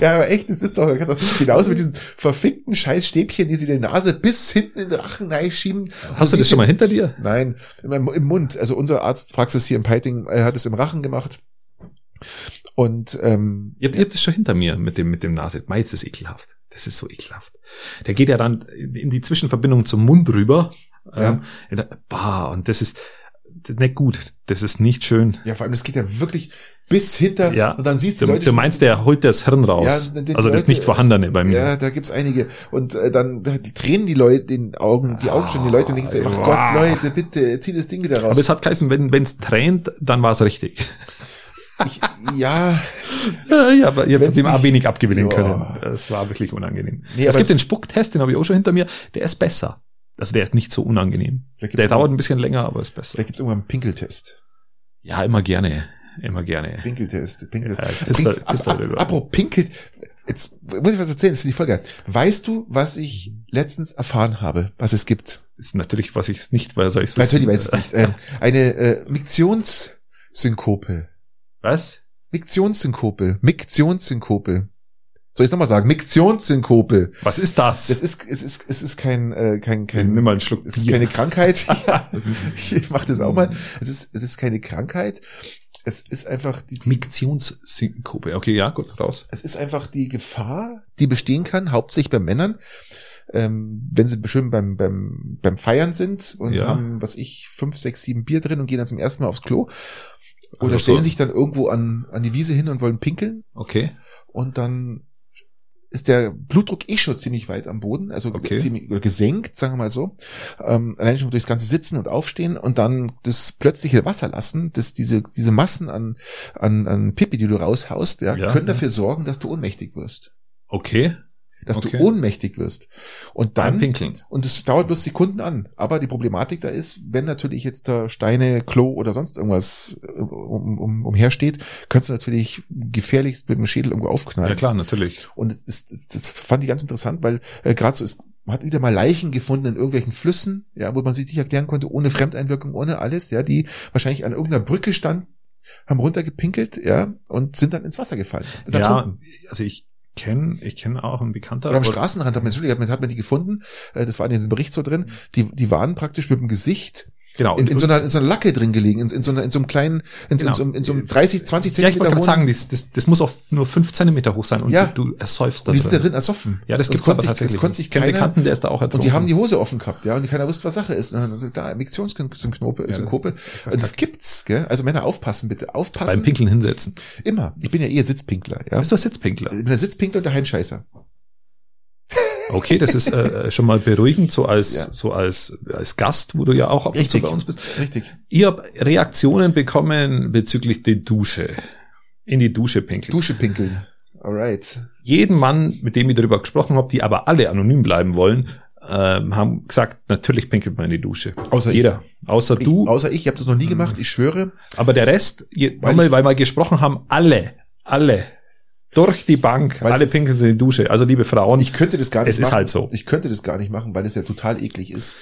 Ja, aber echt, das ist doch, genauso mit diesen verfickten Scheißstäbchen, die sie in der Nase bis hinten in den Rachen schieben. Hast du das schon mal hinter dir? Nein, im, im Mund. Also unser Arztpraxis hier in Peiting äh, hat es im Rachen gemacht. Und ähm, Ihr habt, ihr habt das schon hinter mir mit dem, mit dem Nase. Meist ist ekelhaft. Das ist so ekelhaft. Der geht ja dann in die Zwischenverbindung zum Mund rüber. Ja. Ähm, bah, und das ist nicht gut. Das ist nicht schön. ja, vor allem, das geht ja wirklich bis hinter Ja. und dann siehst du Du, Leute. du meinst, der holt das Hirn raus. Ja, also das Leute- nicht vorhandene bei mir. Ja, da gibt's einige. Und äh, dann da- die tränen die Leute den Augen, die Augen schon die Leute und denkst einfach, Ah, Gott, Leute, bitte, zieh das Ding wieder raus. Aber es hat geheißen, wenn wenn's tränt, dann war es richtig. Ich, ja, Ja, aber ihr habt dem auch nicht- wenig abgewinnen Ja. können. Es war wirklich unangenehm. Nee, es gibt es- den Spucktest, den habe ich auch schon hinter mir. Der ist besser. Also der ist nicht so unangenehm. Der dauert ein bisschen länger, aber ist besser. vielleicht gibt's irgendwann einen Pinkeltest. Ja, immer gerne. Immer gerne. Pinkeltest, Pinkeltest. Ja, Pistol- Pink, Pistol ab, ab, apropos Pinkelt, jetzt muss ich was erzählen, das ist die Folge. Weißt du, was ich letztens erfahren habe, was es gibt? Ist natürlich, was ich es nicht weiß, soll ich es Natürlich weiß ich es nicht. Ähm, eine äh, Miktionssynkope. Was? Miktionssynkope. Miktionssynkope. Soll ich nochmal sagen? Miktionssynkope. Was ist das? Das ist, es ist, es ist kein, äh, kein, kein, Nimm mal einen Schluck es ist Bier. keine Krankheit. Ja, ich mach das auch mal. Es ist, es ist keine Krankheit. Es ist einfach die, die Miktionssynkope. Okay, ja, gut, raus. es ist einfach die Gefahr, die bestehen kann, hauptsächlich bei Männern, ähm, wenn sie schön beim, beim, beim Feiern sind und Ja. haben, was ich, fünf, sechs, sieben Bier drin und gehen dann zum ersten Mal aufs Klo. Oder Also stellen so- sich dann irgendwo an, an die Wiese hin und wollen pinkeln Okay. und dann ist der Blutdruck eh schon ziemlich weit am Boden, also Okay. ziemlich gesenkt, sagen wir mal so. Ähm, allein schon durchs ganze Sitzen und Aufstehen und dann das plötzliche Wasser lassen, das diese diese Massen an an, an Pipi, die du raushaust, ja, Ja, können ja. dafür sorgen, dass du ohnmächtig wirst, Okay. Dass Okay. du ohnmächtig wirst. Und dann Pinkeln. und es dauert bloß Sekunden an. Aber die Problematik da ist, wenn natürlich jetzt da Steine, Klo oder sonst irgendwas äh, um, um, umhersteht, kannst du natürlich gefährlichst mit dem Schädel irgendwo aufknallen. Ja klar, natürlich. Und das, das, das fand ich ganz interessant, weil äh, gerade so ist, man hat wieder mal Leichen gefunden in irgendwelchen Flüssen, ja, wo man sich nicht erklären konnte, ohne Fremdeinwirkung, ohne alles, ja, die wahrscheinlich an irgendeiner Brücke standen, haben runtergepinkelt, ja, und sind dann ins Wasser gefallen. Ja, also ich kenne, ich kenne auch einen Bekannter. Oder am Straßenrand hat man, hat man, die gefunden, äh, das war in dem Bericht so drin, die, die waren praktisch mit dem Gesicht Genau. in, in, so einer, in so einer Lacke drin gelegen, in, in, so, einer, in so einem kleinen, in, Genau. in, so, einem- in so einem 30, 20 ja, ich wollte Zentimeter gerade sagen, das, das, das muss auch nur fünf Zentimeter hoch sein und Ja. du, du ersäufst da und die sind da drin. ersoffen. Ja, das Und gibt's konnte aber sich, tatsächlich. Das konnte sich keiner, Bekannten, der ist da auch ertrunken. Und die haben die Hose offen gehabt, ja, und keiner wusste, was Sache ist. Da, Miktionsknope, Ja, das- Synkope. das Und das gibt's, gell? Also Männer aufpassen, bitte. beim Aufpassen. Pinkeln hinsetzen. Immer. Ich bin ja eher Sitzpinkler, ja. Bist du Sitzpinkler? Ich bin der Sitzpinkler und der Heimscheißer. Okay, das ist äh, schon mal beruhigend, so als Ja. so als als Gast, wo du ja auch ab und zu bei uns bist. Richtig. Ich habe Reaktionen bekommen bezüglich der Dusche. In die Dusche pinkeln. Dusche pinkeln. Alright. Jeden Mann, mit dem ich darüber gesprochen habe, die aber alle anonym bleiben wollen, ähm, haben gesagt, natürlich pinkelt man in die Dusche. Außer Jeder. Außer ich. du. Ich, außer ich, ich habe das noch nie gemacht, ich schwöre. aber der Rest, je, Weil ich- weil wir gesprochen haben, alle, alle, durch die Bank, Weil alle es- pinkeln in die Dusche. Also liebe Frauen, Ich könnte das gar nicht Es ist machen. halt so. Ich könnte das gar nicht machen, weil es ja total eklig ist.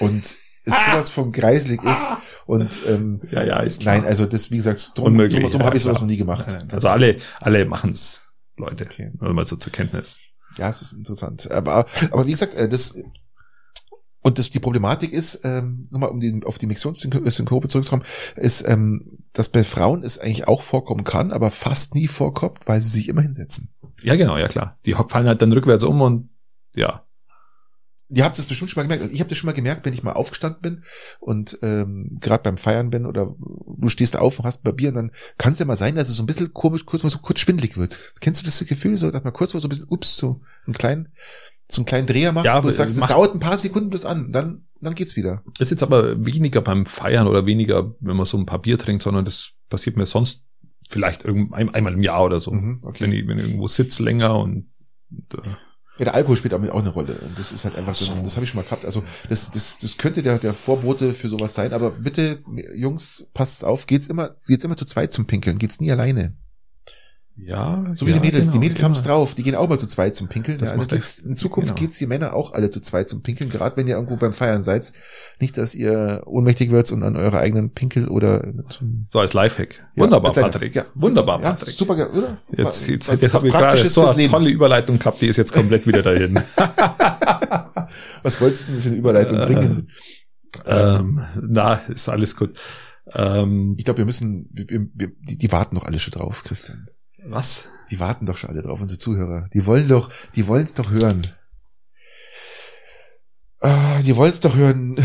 Und es sowas von greiselig ist. Und ähm, ja, ja, ist klar. nein, also das, wie gesagt, drum, Unmöglich, drum, drum ja, habe ich sowas noch nie gemacht. Also alle, alle machen's, Leute. Okay. Mal so zur Kenntnis. Ja, es ist interessant. Aber, aber wie gesagt, äh, das und das, die Problematik ist, ähm, nochmal um die, auf die Mixionssynkrope zurückzukommen, ist, ähm, dass bei Frauen es eigentlich auch vorkommen kann, aber fast nie vorkommt, weil sie sich immer hinsetzen. Ja, genau, ja klar. Die fallen halt dann rückwärts um und ja. Ihr habt es bestimmt schon mal gemerkt. Ich habe das schon mal gemerkt, wenn ich mal aufgestanden bin und ähm, gerade beim Feiern bin oder du stehst auf und hast ein paar Bier und dann kann es ja mal sein, dass es so ein bisschen komisch, kurz mal so kurz schwindlig wird. Kennst du das Gefühl, so dass man kurz mal so ein bisschen, ups, so einen kleinen, so einen kleinen Dreher machst, Ja, wo du sagst, es dauert ein paar Sekunden bis an, dann, dann geht's wieder. Ist jetzt aber weniger beim Feiern oder weniger, wenn man so ein paar Bier trinkt, sondern das passiert mir sonst vielleicht irgend, ein, einmal im Jahr oder so. Mhm, Wenn ich, wenn ich irgendwo sitze länger und, und äh, Ja, der Alkohol spielt damit auch eine Rolle. Und das ist halt einfach so, das habe ich schon mal gehabt. Also das, das, das könnte der, der Vorbote für sowas sein. Aber bitte, Jungs, passt auf, geht's immer, geht's immer zu zweit zum Pinkeln, geht's nie alleine. Ja, So wie ja, die Mädels. genau, die Mädels genau. haben's drauf. Die gehen auch mal zu zweit zum Pinkeln. Das Ja, geht's, in Zukunft genau. geht's die Männer auch alle zu zweit zum Pinkeln, gerade wenn ihr irgendwo beim Feiern seid. Nicht, dass ihr ohnmächtig wird und an eurer eigenen Pinkel oder zum So als Lifehack. Ja, Wunderbar, als Patrick. ja. Wunderbar, Patrick. super, oder? Jetzt, jetzt, was, jetzt habe ich gerade so eine Leben. tolle Überleitung gehabt, die ist jetzt komplett wieder dahin. Was wolltest du denn für eine Überleitung bringen? ähm, na, ist alles gut. Ähm, Ich glaube, wir müssen, wir, wir, die, die warten doch alle schon drauf, Christian. Was? Die warten doch schon alle drauf, unsere Zuhörer. Die wollen doch, die wollen es doch hören. Ah, die wollen es doch hören.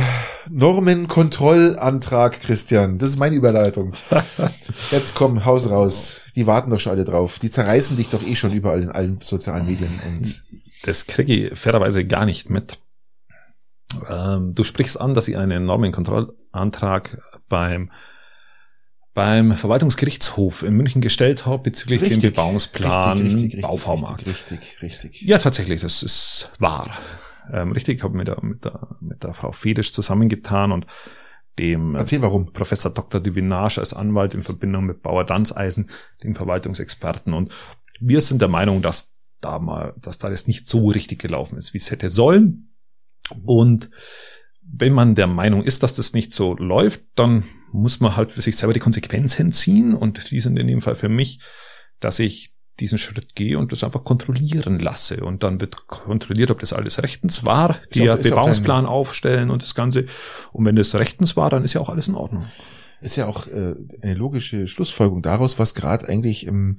Normenkontrollantrag, Christian. Das ist meine Überleitung. Jetzt komm, Haus raus. Die warten doch schon alle drauf. Die zerreißen dich doch eh schon überall in allen sozialen Medien. Und Das kriege ich fairerweise gar nicht mit. Ähm, du sprichst an, dass ich einen Normenkontrollantrag beim beim Verwaltungsgerichtshof in München gestellt habe bezüglich dem Richtig, Bebauungsplan richtig, richtig, Bauvormarkt. Richtig, richtig. Ja, tatsächlich, das ist wahr. Ähm, richtig, ich habe mit der, mit, der, mit der Frau Fedisch zusammengetan und dem äh, Erzähl warum. Professor Dr. Divinage als Anwalt in Verbindung mit Bauer Danzeisen, dem Verwaltungsexperten. Und wir sind der Meinung, dass da mal, dass da das nicht so richtig gelaufen ist, wie es hätte sollen. Und wenn man der Meinung ist, dass das nicht so läuft, dann muss man halt für sich selber die Konsequenzen ziehen. Und die sind in dem Fall für mich, dass ich diesen Schritt gehe und das einfach kontrollieren lasse. Und dann wird kontrolliert, ob das alles rechtens war, die ja Bebauungsplan aufstellen und das Ganze. Und wenn das rechtens war, dann ist ja auch alles in Ordnung. Ist ja auch äh, eine logische Schlussfolgerung daraus, was gerade eigentlich im,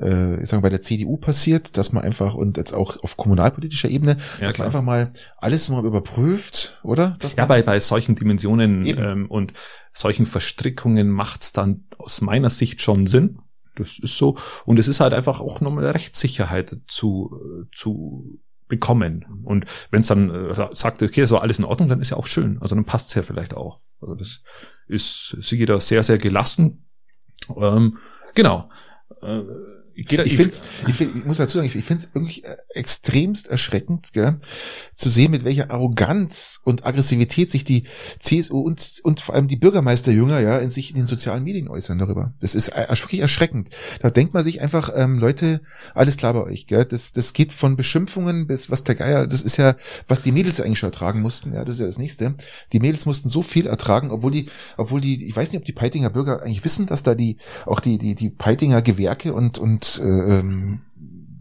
äh, ich sage mal, bei der CDU passiert, dass man einfach und jetzt auch auf kommunalpolitischer Ebene, Ja, dass klar. man einfach mal alles mal überprüft, oder? Dass Ja, bei, bei solchen Dimensionen Eben. ähm, und solchen Verstrickungen macht's dann aus meiner Sicht schon Sinn. Das ist so. Und es ist halt einfach auch nochmal Rechtssicherheit zu, zu bekommen. Und wenn es dann äh, sagt, okay, so alles in Ordnung, dann ist ja auch schön. Also dann passt's ja vielleicht auch. Also das ist, sie geht da sehr, sehr gelassen. Ähm, genau. Äh, ich, ich, find's, ich, find, ich muss dazu sagen, ich, finde es irgendwie äh, extremst erschreckend, gell, zu sehen, mit welcher Arroganz und Aggressivität sich die CSU und, und vor allem die Bürgermeisterjünger ja in sich in den sozialen Medien äußern darüber. Das ist äh, wirklich erschreckend. Da denkt man sich einfach, ähm, Leute, alles klar bei euch, gell? Das, das geht von Beschimpfungen bis was der Geier, das ist ja, was die Mädels eigentlich schon ertragen mussten, ja, das ist ja das nächste. Die Mädels mussten so viel ertragen, obwohl die, obwohl die, ich weiß nicht, ob die Peitinger Bürger eigentlich wissen, dass da die, auch die, die, die Peitinger Gewerke und, und äh, ähm,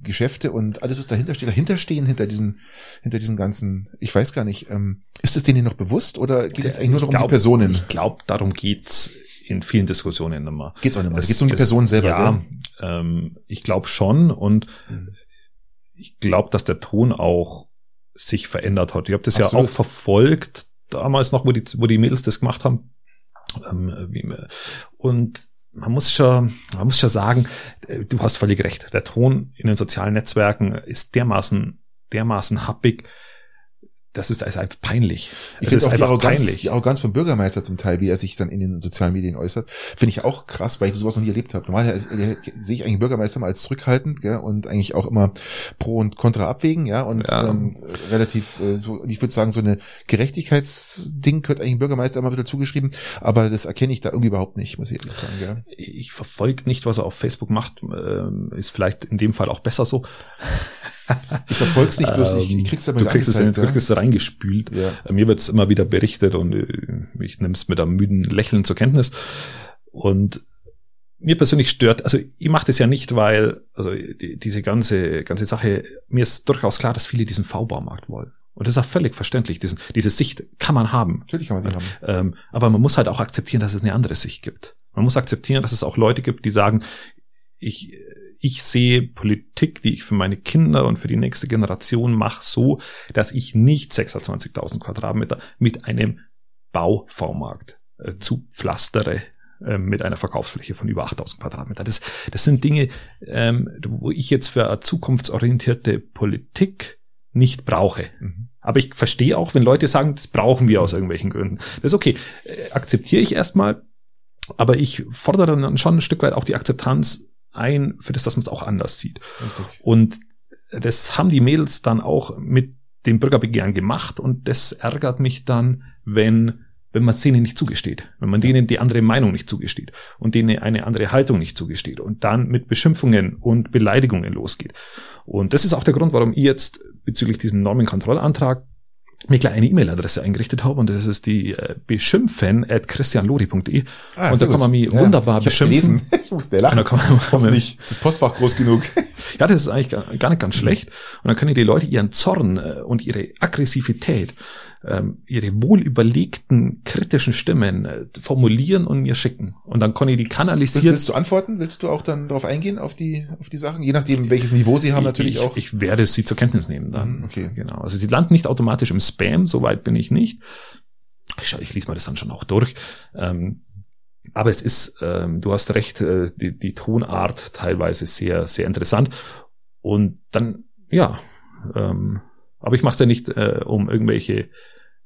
Geschäfte und alles, was dahinter steht, dahinter stehen, hinter diesen, hinter diesen ganzen, ich weiß gar nicht, ähm, ist es denen noch bewusst oder geht es eigentlich nur noch um glaub, die Personen? Ich glaube, darum geht's in vielen Diskussionen immer. Geht's auch nicht mehr. Es geht um die Person selber, Ja, ähm, ich glaube schon und Mhm. ich glaube, dass der Ton auch sich verändert hat. Ich habe das Absolut. ja auch verfolgt, damals noch, wo die, wo die Mädels das gemacht haben. Ähm, und man muss schon, man muss schon sagen, äh, du hast völlig recht. Der Ton in den sozialen Netzwerken ist dermaßen, dermaßen happig, das ist also einfach peinlich. Ich finde auch die Arroganz, die Arroganz vom Bürgermeister zum Teil, wie er sich dann in den sozialen Medien äußert, finde ich auch krass, weil ich sowas noch nie erlebt habe. Normal äh, sehe ich eigentlich Bürgermeister mal als zurückhaltend gell, und eigentlich auch immer pro und contra abwägen, ja, und ja. Ähm, relativ, äh, so, ich würde sagen, so eine Gerechtigkeitsding gehört eigentlich Bürgermeister immer wieder zugeschrieben, aber das erkenne ich da irgendwie überhaupt nicht, muss ich ehrlich sagen. Gell. Ich verfolge nicht, was er auf Facebook macht, äh, ist vielleicht in dem Fall auch besser so. Ich verfolg's nicht bloß, ich, ich krieg's aber Du kriegst es, ja? kriegst es reingespült. Ja. Äh, mir wird's immer wieder berichtet und äh, ich nehme es mit einem müden Lächeln zur Kenntnis. Und mir persönlich stört, also ich mache das ja nicht, weil, also die, diese ganze, ganze Sache, mir ist durchaus klar, dass viele diesen V-Baumarkt wollen. Und das ist auch völlig verständlich. Diesen, diese Sicht kann man haben. Natürlich kann man die haben. Ähm, aber man muss halt auch akzeptieren, dass es eine andere Sicht gibt. Man muss akzeptieren, dass es auch Leute gibt, die sagen, ich ich sehe Politik, die ich für meine Kinder und für die nächste Generation mache, so, dass ich nicht 26.000 Quadratmeter mit einem Bauvormarkt äh, zu pflastere äh, mit einer Verkaufsfläche von über 8000 Quadratmeter. Das, das sind Dinge, ähm, wo ich jetzt für eine zukunftsorientierte Politik nicht brauche. Mhm. Aber ich verstehe auch, wenn Leute sagen, das brauchen wir aus irgendwelchen Gründen. Das ist okay. Äh, akzeptiere ich erstmal, aber ich fordere dann schon ein Stück weit auch die Akzeptanz ein, für das, dass man es auch anders sieht. Okay. Und das haben die Mädels dann auch mit dem Bürgerbegehren gemacht und das ärgert mich dann, wenn wenn man es denen nicht zugesteht, wenn man denen die andere Meinung nicht zugesteht und denen eine andere Haltung nicht zugesteht und dann mit Beschimpfungen und Beleidigungen losgeht. Und das ist auch der Grund, warum ich jetzt bezüglich diesem Normenkontrollantrag mir gleich eine E-Mail-Adresse eingerichtet habe und das ist die äh, beschimpfen at christianlori.de ah, und da kann man mich ja, wunderbar beschimpfen. Ich muss der lachen. Und da kann man, nicht. Ist das Postfach groß genug? ja, das ist eigentlich gar, gar nicht ganz schlecht. Und dann können die Leute ihren Zorn äh, und ihre Aggressivität ähm, ihre wohlüberlegten kritischen Stimmen äh, formulieren und mir schicken. Und dann kann ich die kanalisieren. Willst, willst, du antworten? Willst du auch dann darauf eingehen, auf die, auf die Sachen? Je nachdem, welches Niveau sie haben, ich, natürlich ich, auch. Ich werde sie zur Kenntnis nehmen dann. Mhm, okay. Genau. Also sie landen nicht automatisch im Spam, soweit bin ich nicht. Ich, ich lese mal das dann schon auch durch. Ähm, aber es ist, ähm, du hast recht, äh, die, die Tonart teilweise sehr, sehr interessant. Und dann, ja, ähm, aber ich mache es ja nicht, äh, um irgendwelche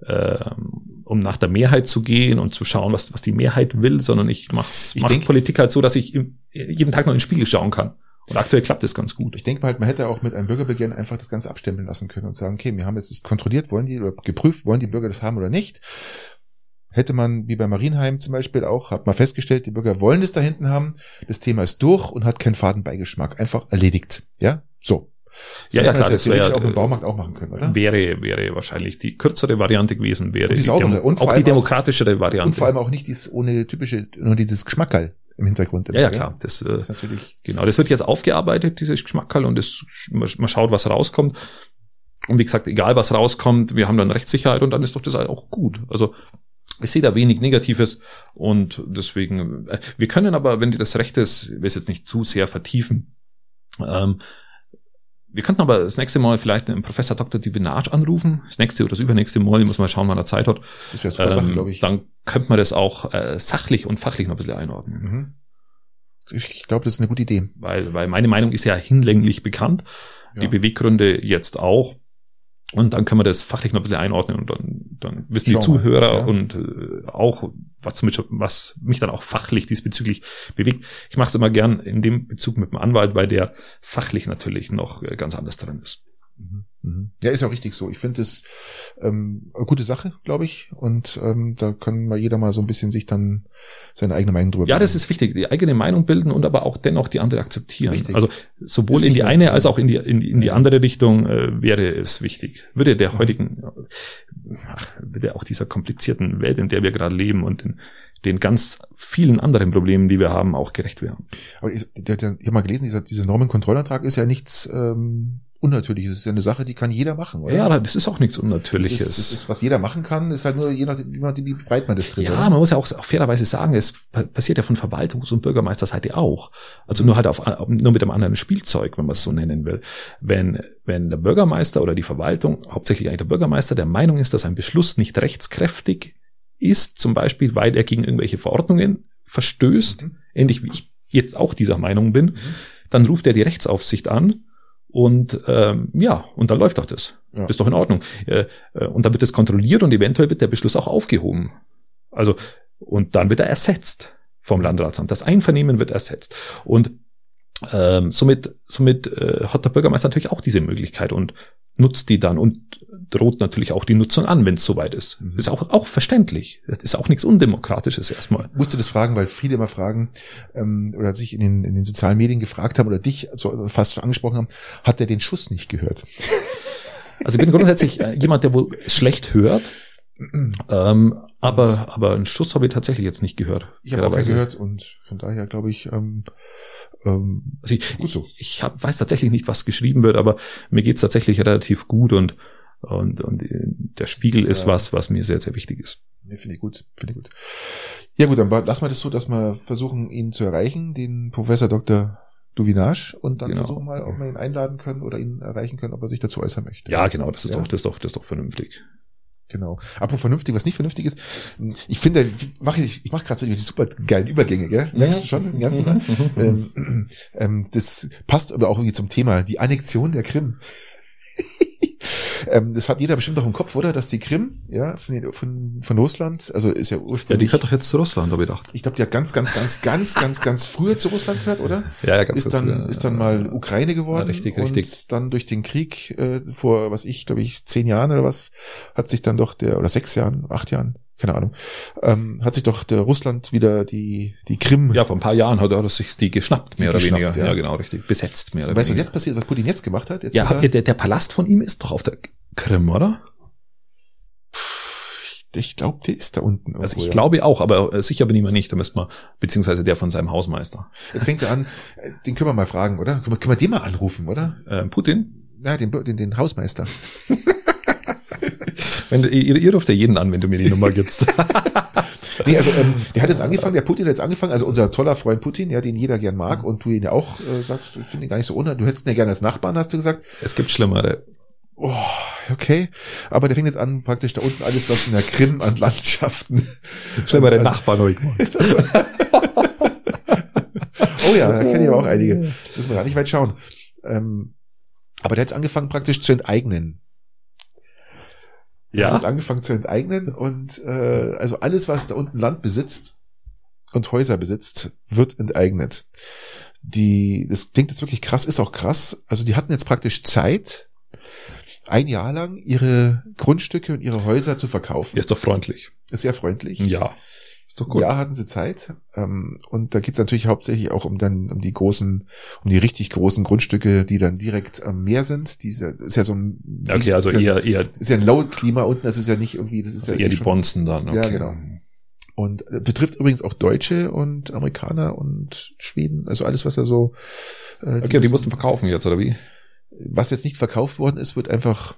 um nach der Mehrheit zu gehen und zu schauen, was, was die Mehrheit will, sondern ich mache ich mach Politik halt so, dass ich jeden Tag noch in den Spiegel schauen kann. Und aktuell klappt das ganz gut. Ich denke mal halt, man hätte auch mit einem Bürgerbegehren einfach das Ganze abstempeln lassen können und sagen, okay, wir haben jetzt das kontrolliert, wollen die oder geprüft, wollen die Bürger das haben oder nicht. Hätte man, wie bei Marienheim zum Beispiel auch, hat man festgestellt, die Bürger wollen das da hinten haben, das Thema ist durch und hat keinen Fadenbeigeschmack. Einfach erledigt. Ja? So. Ja, ja, klar, das wäre auch im Baumarkt auch machen können, oder? Wäre, wäre wahrscheinlich die kürzere Variante gewesen, wäre die, die Demo und auch die demokratischere Variante. Und vor allem auch nicht dieses ohne typische, nur dieses Geschmackerl im Hintergrund. Ja, ja, klar. Das, das ist äh, natürlich. Genau, das wird jetzt aufgearbeitet, dieses Geschmackerl, und das, man schaut, was rauskommt. Und wie gesagt, egal was rauskommt, wir haben dann Rechtssicherheit und dann ist doch das auch gut. Also ich sehe da wenig Negatives und deswegen, äh, wir können aber, wenn dir das Recht ist, ich will es jetzt nicht zu sehr vertiefen, ähm, wir könnten aber das nächste Mal vielleicht den Professor Dr. Divinage anrufen. Das nächste oder das übernächste Mal, ich muss mal schauen, wann er Zeit hat. Das wäre super ähm, glaube ich. Dann könnte man das auch äh, sachlich und fachlich noch ein bisschen einordnen. Mhm. Ich glaube, das ist eine gute Idee. Weil, weil meine Meinung ist ja hinlänglich bekannt. Ja. Die Beweggründe jetzt auch. Und dann können wir das fachlich noch ein bisschen einordnen und dann, dann wissen Schau die Zuhörer ja. und äh, auch, was, mit, was mich dann auch fachlich diesbezüglich bewegt. Ich mache es immer gern in dem Bezug mit dem Anwalt, weil der fachlich natürlich noch äh, ganz anders dran ist. Mhm. Ja, ist ja auch richtig so. Ich finde es ähm, eine gute Sache, glaube ich. Und ähm, da kann mal jeder mal so ein bisschen sich dann seine eigene Meinung drüber bilden. Ja, das ist wichtig. Die eigene Meinung bilden und aber auch dennoch die andere akzeptieren. Richtig. Also sowohl in die eine als auch in die, in, in die ja. andere Richtung äh, wäre es wichtig. Würde der heutigen, ach, würde auch dieser komplizierten Welt, in der wir gerade leben und in den ganz vielen anderen Problemen, die wir haben, auch gerecht werden. Aber ich, ich, ich habe mal gelesen, dieser, dieser Normenkontrollantrag ist ja nichts ähm, Unnatürliches. Das ist ja eine Sache, die kann jeder machen, oder? Ja, das ist auch nichts Unnatürliches. Das ist, das ist was jeder machen kann, ist halt nur je nachdem, wie, man, wie breit man das tritt. Ja, oder? man muss ja auch, auch fairerweise sagen, es passiert ja von Verwaltungs- und Bürgermeisterseite auch. Also nur halt auf, nur mit einem anderen Spielzeug, wenn man es so nennen will. Wenn, wenn der Bürgermeister oder die Verwaltung, hauptsächlich eigentlich der Bürgermeister, der Meinung ist, dass ein Beschluss nicht rechtskräftig ist, zum Beispiel, weil er gegen irgendwelche Verordnungen verstößt, mhm. ähnlich wie ich jetzt auch dieser Meinung bin, mhm. dann ruft er die Rechtsaufsicht an Und ähm, ja, und dann läuft doch das. Ja. Ist doch in Ordnung. Äh, äh, und dann wird das kontrolliert und eventuell wird der Beschluss auch aufgehoben. Also, und dann wird er ersetzt vom Landratsamt. Das Einvernehmen wird ersetzt. Und ähm, somit, somit äh, hat der Bürgermeister natürlich auch diese Möglichkeit und nutzt die dann und droht natürlich auch die Nutzung an, wenn es soweit ist. Mhm. Ist auch, auch verständlich. Das ist auch nichts Undemokratisches erstmal. Musst du das fragen, weil viele immer fragen ähm, oder sich in den, in den sozialen Medien gefragt haben oder dich so fast schon angesprochen haben, hat er den Schuss nicht gehört? Also ich bin grundsätzlich äh, jemand, der wohl schlecht hört, ähm, aber, aber einen Schuss habe ich tatsächlich jetzt nicht gehört. Ich habe auch keinen gehört und von daher glaube ich, ähm, ähm, Also ich, Gut so. ich, ich hab, weiß tatsächlich nicht, was geschrieben wird, aber mir geht's tatsächlich relativ gut und, und, und äh, der Spiegel ist Ja. was, was mir sehr, sehr wichtig ist. nee, finde ich gut, finde ich gut. Ja gut, dann lassen wir das so, dass wir versuchen, ihn zu erreichen, den Professor Dr. Duvinage, und dann Genau. versuchen wir mal, ob wir ihn einladen können oder ihn erreichen können, ob er sich dazu äußern möchte. Ja, genau, das ist Ja. doch, das ist doch, das ist doch vernünftig. Genau. Apropos vernünftig, was nicht vernünftig ist, ich finde, mach ich, ich mache gerade so die super geilen Übergänge, gell? Merkst du schon den ganzen Tag? Ähm, ähm, das passt aber auch irgendwie zum Thema, die Annexion der Krim. ähm, das hat jeder bestimmt auch im Kopf, oder? Dass die Krim, ja, von, von, von Russland, also ist ja Ja, die ursprünglich, gehört doch jetzt zu Russland, habe ich gedacht. ich glaube, die hat ganz, ganz, ganz, ganz, ganz, ganz früher zu Russland gehört, oder? Ja, ja, ganz ist dann, früher, ist dann mal Ukraine geworden. ja, richtig, und richtig. dann durch den Krieg äh, vor, was ich, glaube ich, zehn Jahren oder was, hat sich dann doch der, oder sechs Jahren, acht Jahren, keine Ahnung, ähm, hat sich doch der Russland wieder die, die Krim. Ja, vor ein paar Jahren hat er sich die geschnappt, mehr Die oder geschnappt, weniger. ja. Ja. genau, richtig. Besetzt, mehr oder weißt du, was weniger. jetzt passiert, was Putin jetzt gemacht hat? Jetzt ja, habt er- der, der Palast von ihm ist doch auf der Krim, oder? ich glaube, der ist da unten. Also irgendwo, ich ja. glaube auch, aber äh, sicher bin ich mir nicht. Da müsste man, beziehungsweise der von seinem Hausmeister. Jetzt fängt er an, äh, den können wir mal fragen, oder? Können wir, können wir den mal anrufen, oder? Ähm, Putin? Ja, den, den, den Hausmeister. Wenn, ihr, ihr ruft ja jeden an, wenn du mir die Nummer gibst. Nee, also ähm, der hat jetzt angefangen, der Putin hat jetzt angefangen, also unser toller Freund Putin, ja, den jeder gern mag und du ihn ja auch äh, sagst, du findest ihn gar nicht so unheimlich, du hättest ihn ja gerne als Nachbarn, hast du gesagt. es gibt schlimmere. Oh, okay. Aber der fängt jetzt an, praktisch da unten alles, was in der Krim an Landschaften. Schlimmere an, Nachbarn gemacht. Oh ja, da kenne ich aber auch einige. Müssen wir gar nicht weit schauen. Ähm, aber der hat jetzt angefangen, praktisch zu enteignen. Er hat Ja. jetzt angefangen zu enteignen und äh, also alles, was da unten Land besitzt und Häuser besitzt, wird enteignet. Die, das klingt jetzt wirklich krass, ist auch krass. Also die hatten jetzt praktisch Zeit, ein Jahr lang ihre Grundstücke und ihre Häuser zu verkaufen. Ist doch freundlich. Ist sehr freundlich. Ja. Ist doch gut. Ja, hatten sie Zeit. Ähm, und da geht's natürlich hauptsächlich auch um dann um die großen, um die richtig großen Grundstücke, die dann direkt am Meer sind. Diese ist ja so ein Okay, also ja, eher, eher, ist ja ein Low-Klima unten, das ist ja nicht irgendwie, das ist also ja eher die schon- Bonzen dann. Okay. Ja, genau. Und äh, betrifft übrigens auch Deutsche und Amerikaner und Schweden, also alles, was da so. Äh, Okay, die müssen- mussten verkaufen jetzt, oder wie? was jetzt nicht verkauft worden ist, wird einfach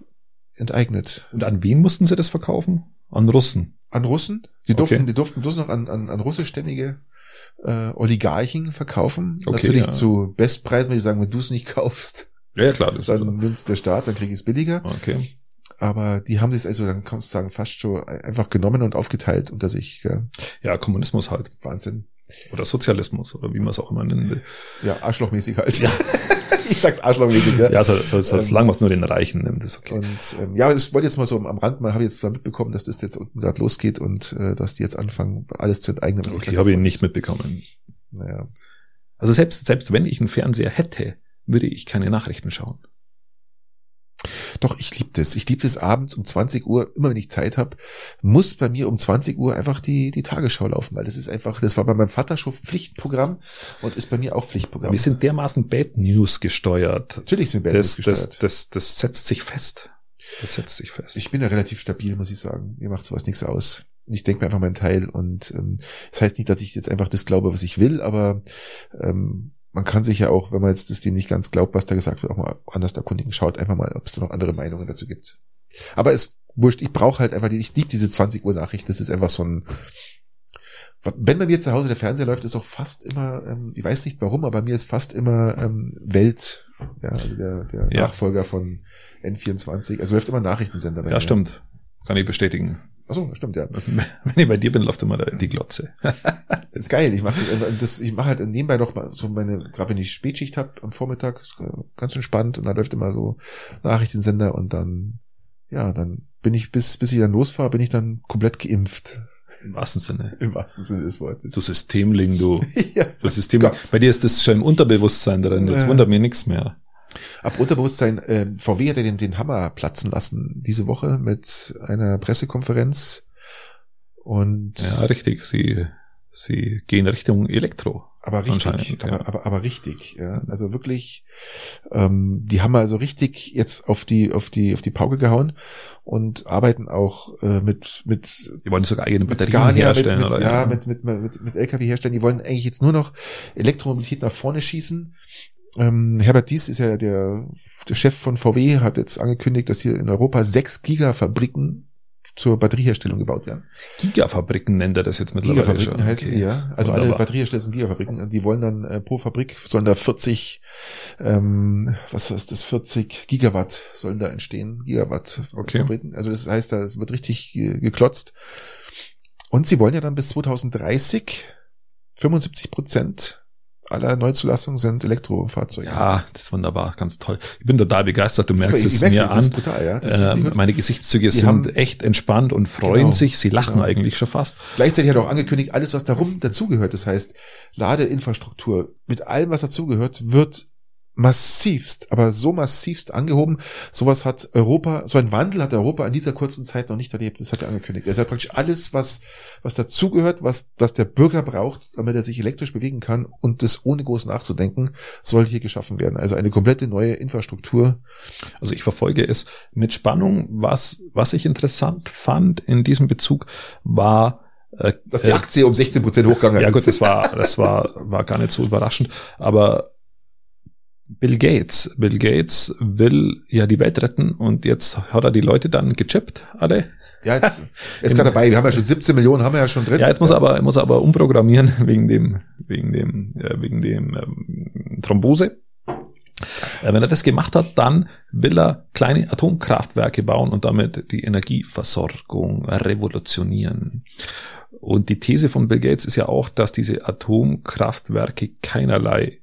enteignet. Und an wen mussten sie das verkaufen? An Russen. An Russen. Die durften, Okay. die durften bloß noch an, an, an russischstämmige äh, Oligarchen verkaufen. Okay, Natürlich ja. zu Bestpreisen, wenn die sagen, wenn du es nicht kaufst, Ja, ja klar. Dann nimmt's der Staat, dann krieg ich es billiger. okay. Aber die haben sich also, dann kannst du sagen, fast schon einfach genommen und aufgeteilt unter sich. Gell? Ja, Kommunismus halt. Wahnsinn. Oder Sozialismus, oder wie man es auch immer nennen will. Ja, arschlochmäßig halt. Ja. ich sag's arschlochmäßig, ja. Ja, so, so, so, Ähm, solange man es nur den Reichen nimmt, ist okay. Und ähm, ja, ich wollte jetzt mal so am Rand mal, habe jetzt zwar mitbekommen, dass das jetzt unten gerade losgeht und äh, dass die jetzt anfangen, alles zu enteignen. was Okay, habe ich nicht mitbekommen. Naja. Also selbst, selbst wenn ich einen Fernseher hätte, würde ich keine Nachrichten schauen. Doch, ich liebe das. Ich liebe das abends um 20 Uhr, immer wenn ich Zeit habe, muss bei mir um 20 Uhr einfach die, die Tagesschau laufen, weil das ist einfach, das war bei meinem Vater schon Pflichtprogramm und ist bei mir auch Pflichtprogramm. Wir sind dermaßen Bad News gesteuert. Natürlich sind wir Das, gesteuert. das, das, das setzt sich fest. Das setzt sich fest. Ich bin ja relativ stabil, muss ich sagen. Mir macht sowas nichts aus. Ich denke mir einfach meinen Teil und ähm, das heißt nicht, dass ich jetzt einfach das glaube, was ich will, aber ähm, man kann sich ja auch, wenn man jetzt das dem nicht ganz glaubt, was da gesagt wird, auch mal anders erkundigen. Schaut einfach mal, ob es da noch andere Meinungen dazu gibt. Aber es wurscht, ich brauche halt einfach, die, ich liebe diese 20 Uhr Nachricht, das ist einfach so ein wenn bei mir zu Hause der Fernseher läuft, ist auch fast immer, ähm, ich weiß nicht warum, aber bei mir ist fast immer ähm, Welt, ja, also der, der Ja. Nachfolger von N24, also läuft immer Nachrichtensender bei ja, mir. stimmt. Kann ich bestätigen. Achso, stimmt, ja. Wenn ich bei dir bin, läuft immer die Glotze. das ist geil. Ich mache das, ich mache halt nebenbei noch mal so meine, gerade wenn ich Spätschicht habe am Vormittag, ist ganz entspannt und da läuft immer so Nachrichtensender und dann, ja, dann bin ich bis, bis ich dann losfahre, bin ich dann komplett geimpft. Im wahrsten Sinne. Im wahrsten Sinne des Wortes. Du Systemling, du. ja, du Systemling. Bei dir ist das schon im Unterbewusstsein drin. Jetzt wundert mir nichts mehr. Ab Unterbewusstsein, äh, VW hat ja den, den Hammer platzen lassen diese Woche mit einer Pressekonferenz. Und ja, richtig. Sie, sie gehen Richtung Elektro. Aber richtig, aber, ja. aber, aber richtig, ja. Also wirklich, ähm, die haben also richtig jetzt auf die, auf die, auf die Pauke gehauen und arbeiten auch äh, mit, mit Die wollen sogar eigene Batterien Scania, herstellen, mit, mit, oder? Ja, mit, mit, mit, mit LKW herstellen. Die wollen eigentlich jetzt nur noch Elektromobilität nach vorne schießen. Ähm, Herbert Dies ist ja der, der Chef von VW, hat jetzt angekündigt, dass hier in Europa sechs Gigafabriken zur Batterieherstellung gebaut werden. Gigafabriken nennt er das jetzt mittlerweile Gigafabriken schon. heißen okay. die, ja. Also Wunderbar. alle Batteriehersteller sind Gigafabriken. Die wollen dann äh, pro Fabrik sollen da 40, ähm, was ist das, 40 Gigawatt sollen da entstehen. Gigawatt okay. Fabriken. Also das heißt, da wird richtig geklotzt. Und sie wollen ja dann bis 2030 75 Prozent aller Neuzulassungen sind Elektrofahrzeuge. Ja, das ist wunderbar, ganz toll. Ich bin total begeistert, du merkst es mir an. Brutal, ja. Äh, meine Gesichtszüge die sind haben, echt entspannt und freuen genau, sich, sie lachen genau. eigentlich schon fast. Gleichzeitig hat er auch angekündigt, alles, was darum dazugehört, das heißt Ladeinfrastruktur, mit allem, was dazugehört, wird massivst, aber so massivst angehoben. Sowas hat Europa, so ein Wandel hat Europa in dieser kurzen Zeit noch nicht erlebt. Das hat er angekündigt. Er hat praktisch alles, was, was dazugehört, was, was der Bürger braucht, damit er sich elektrisch bewegen kann und das ohne groß nachzudenken, soll hier geschaffen werden. Also eine komplette neue Infrastruktur. Also ich verfolge es mit Spannung. Was, was ich interessant fand in diesem Bezug war, äh, dass die Aktie um 16 Prozent hochgegangen ist. Ja gut, das war, das war, war gar nicht so überraschend. Aber Bill Gates. Bill Gates will ja die Welt retten und jetzt hat er die Leute dann gechippt, alle. Ja, jetzt, ist gerade dabei. Wir haben ja schon 17 Millionen, haben wir ja schon drin. Ja, jetzt muss er aber, muss er aber umprogrammieren wegen dem, wegen dem, äh, wegen dem ähm, Thrombose. Äh, wenn er das gemacht hat, dann will er kleine Atomkraftwerke bauen und damit die Energieversorgung revolutionieren. Und die These von Bill Gates ist ja auch, dass diese Atomkraftwerke keinerlei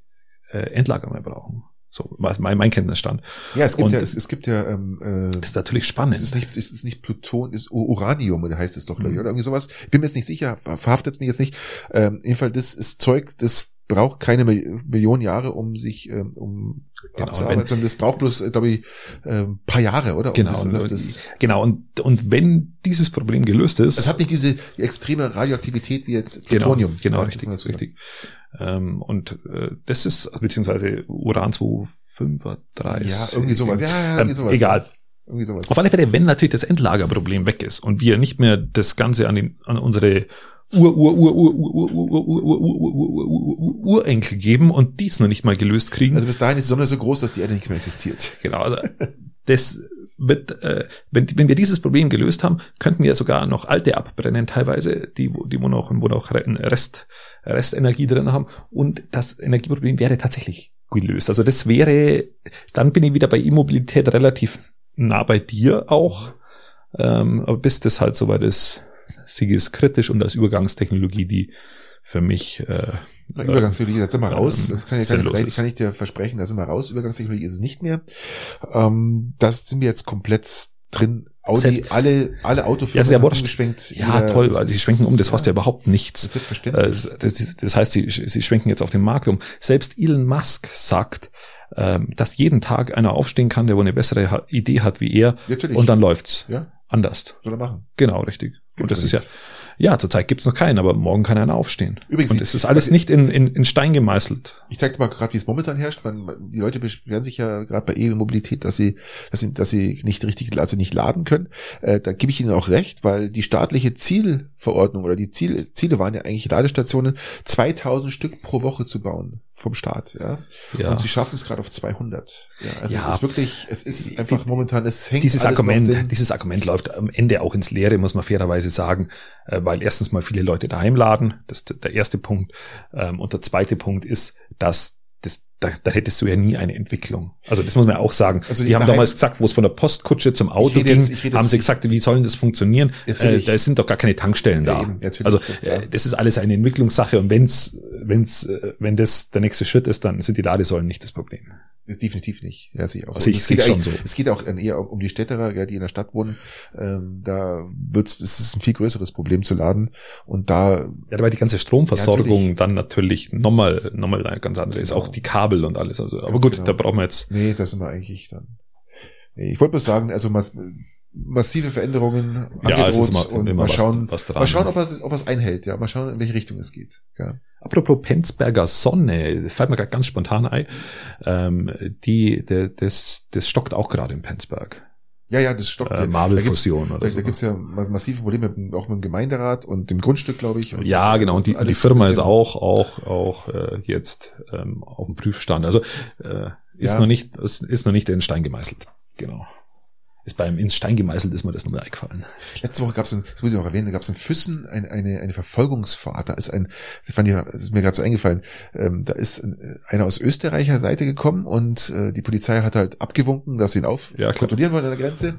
äh, Endlager mehr brauchen. So, was mein, mein Kenntnisstand. Ja, es gibt und ja, es, es gibt ja, ähm, äh, das ist natürlich spannend. Es ist nicht, es ist nicht Pluton, es ist Uranium, oder heißt es doch, glaube ich, mhm. oder irgendwie sowas. Ich bin mir jetzt nicht sicher, verhaftet mich jetzt nicht. Ähm, jedenfalls, das ist Zeug, das braucht keine Millionen Jahre, um sich ähm, um genau, abzuarbeiten, sondern das braucht bloß, äh, glaube ich, äh, paar Jahre, oder? Um genau, das, und, das, das, genau. Und und wenn dieses Problem gelöst ist, es hat nicht diese extreme Radioaktivität wie jetzt Plutonium. Genau, genau richtig, richtig. Ähm, und äh, das ist, beziehungsweise Uran 235. Ja, irgendwie sowas. Ja, ja, irgendwie sowas. Egal. Irgendwie sowas. Auf alle Fälle, wenn natürlich das Endlagerproblem weg ist und wir nicht mehr das Ganze an, den, an unsere Urenkel geben und dies noch nicht mal gelöst kriegen. Also bis dahin ist die Sonne so groß, dass die Erde nicht mehr existiert. Genau. Das wird, äh, wenn, wenn wir dieses Problem gelöst haben, könnten wir sogar noch alte abbrennen, teilweise, die, die wo noch, wo noch Rest, Restenergie drin haben. Und das Energieproblem wäre tatsächlich gelöst. Also das wäre, dann bin ich wieder bei E-Mobilität relativ nah bei dir auch. Ähm, aber bis das halt soweit ist, sie ist kritisch und als Übergangstechnologie die für mich äh, Übergangstechnologie, da sind wir raus. Ähm, das kann, ich, kann, ich, kann ich dir versprechen, da sind wir raus. Übergangstechnologie ist es nicht mehr. Ähm, das sind wir jetzt komplett drin. Audi, alle, alle Autofirmen ja, haben umgeschwenkt. Ja, jeder, toll, weil sie schwenken um, das kostet ja überhaupt nichts. Das, verständlich. Äh, das, das heißt, sie, sie schwenken jetzt auf den Markt um. Selbst Elon Musk sagt, ähm, dass jeden Tag einer aufstehen kann, der wohl eine bessere Idee hat wie er. Natürlich. Und dann läuft's. Ja. Anders. Soll er machen. Genau, richtig. Und das ist ja, ja, zurzeit gibt's noch keinen, aber morgen kann einer aufstehen. Übrigens, und es ist alles nicht in, in, in Stein gemeißelt. Ich zeig dir mal gerade, wie es momentan herrscht. Man, die Leute beschweren sich ja gerade bei E-Mobilität, dass sie, dass sie, dass sie nicht richtig, also nicht laden können. Äh, da gebe ich Ihnen auch recht, weil die staatliche Zielverordnung oder die Ziele, Ziele waren ja eigentlich Ladestationen 2000 Stück pro Woche zu bauen vom Staat, ja. ja. Und sie schaffen es gerade auf 200. Ja, also ja, es ist wirklich, es ist einfach die, momentan, es hängt dieses Argument, dieses Argument läuft am Ende auch ins Leere, muss man fairerweise sagen, äh, weil erstens mal viele Leute daheim laden, das ist der erste Punkt, ähm, und der zweite Punkt ist, dass das, da, da hättest du ja nie eine Entwicklung. Also das muss man ja auch sagen. Also die haben damals gesagt, wo es von der Postkutsche zum Auto ging, jetzt- haben sie gesagt, wie sollen das funktionieren? Äh, da sind doch gar keine Tankstellen Ja, da. eben, also das, ja. äh, das ist alles eine Entwicklungssache und wenn's, wenn's, äh, wenn das der nächste Schritt ist, dann sind die Ladesäulen nicht das Problem. Ist definitiv nicht. Ja, sehe ich auch. Also ich es geht schon so. Es geht auch eher um die Städterer, ja, die in der Stadt wohnen. Ähm, da wird's, es ist ein viel größeres Problem zu laden. Und da, Ja, dabei die ganze Ja, Stromversorgung natürlich. dann natürlich nochmal, nochmal eine ganz andere ist. Genau. Auch die Kabel und alles. Also, aber Ganz gut, genau. da brauchen wir jetzt. nee, da sind wir eigentlich dann. Nee, ich wollte bloß sagen, also mass, massive Veränderungen Ja, es ist angedroht immer, und immer mal was, schauen, was dran. mal schauen, ob er es, ob es einhält, ja, mal schauen, in welche Richtung es geht. Ja. Apropos Penzberger Sonne, das fällt mir gerade ganz spontan ein. Ähm, die, der, das, das stockt auch gerade in Penzberg. Ja, ja, das stockt. Äh, Da Marvel-Fusion Da, oder da so. gibt's ja mas- massive Probleme mit, auch mit dem Gemeinderat und dem Grundstück, glaube ich. Ja, genau. Und die, die Firma ist auch, auch, auch äh, jetzt ähm, auf dem Prüfstand. Also äh, ist Ja. noch nicht, ist, ist noch nicht in Stein gemeißelt. Genau. Ist beim ins Stein gemeißelt ist mir das nochmal eingefallen. Letzte Woche gab es, das muss ich auch erwähnen, da gab es in Füssen eine, eine, eine Verfolgungsfahrt. Da ist ein, das fand ich, das ist mir gerade so eingefallen, ähm, da ist einer aus Österreicher Seite gekommen und äh, die Polizei hat halt abgewunken, dass sie ihn auf Ja, kontrollieren wollen an der Grenze.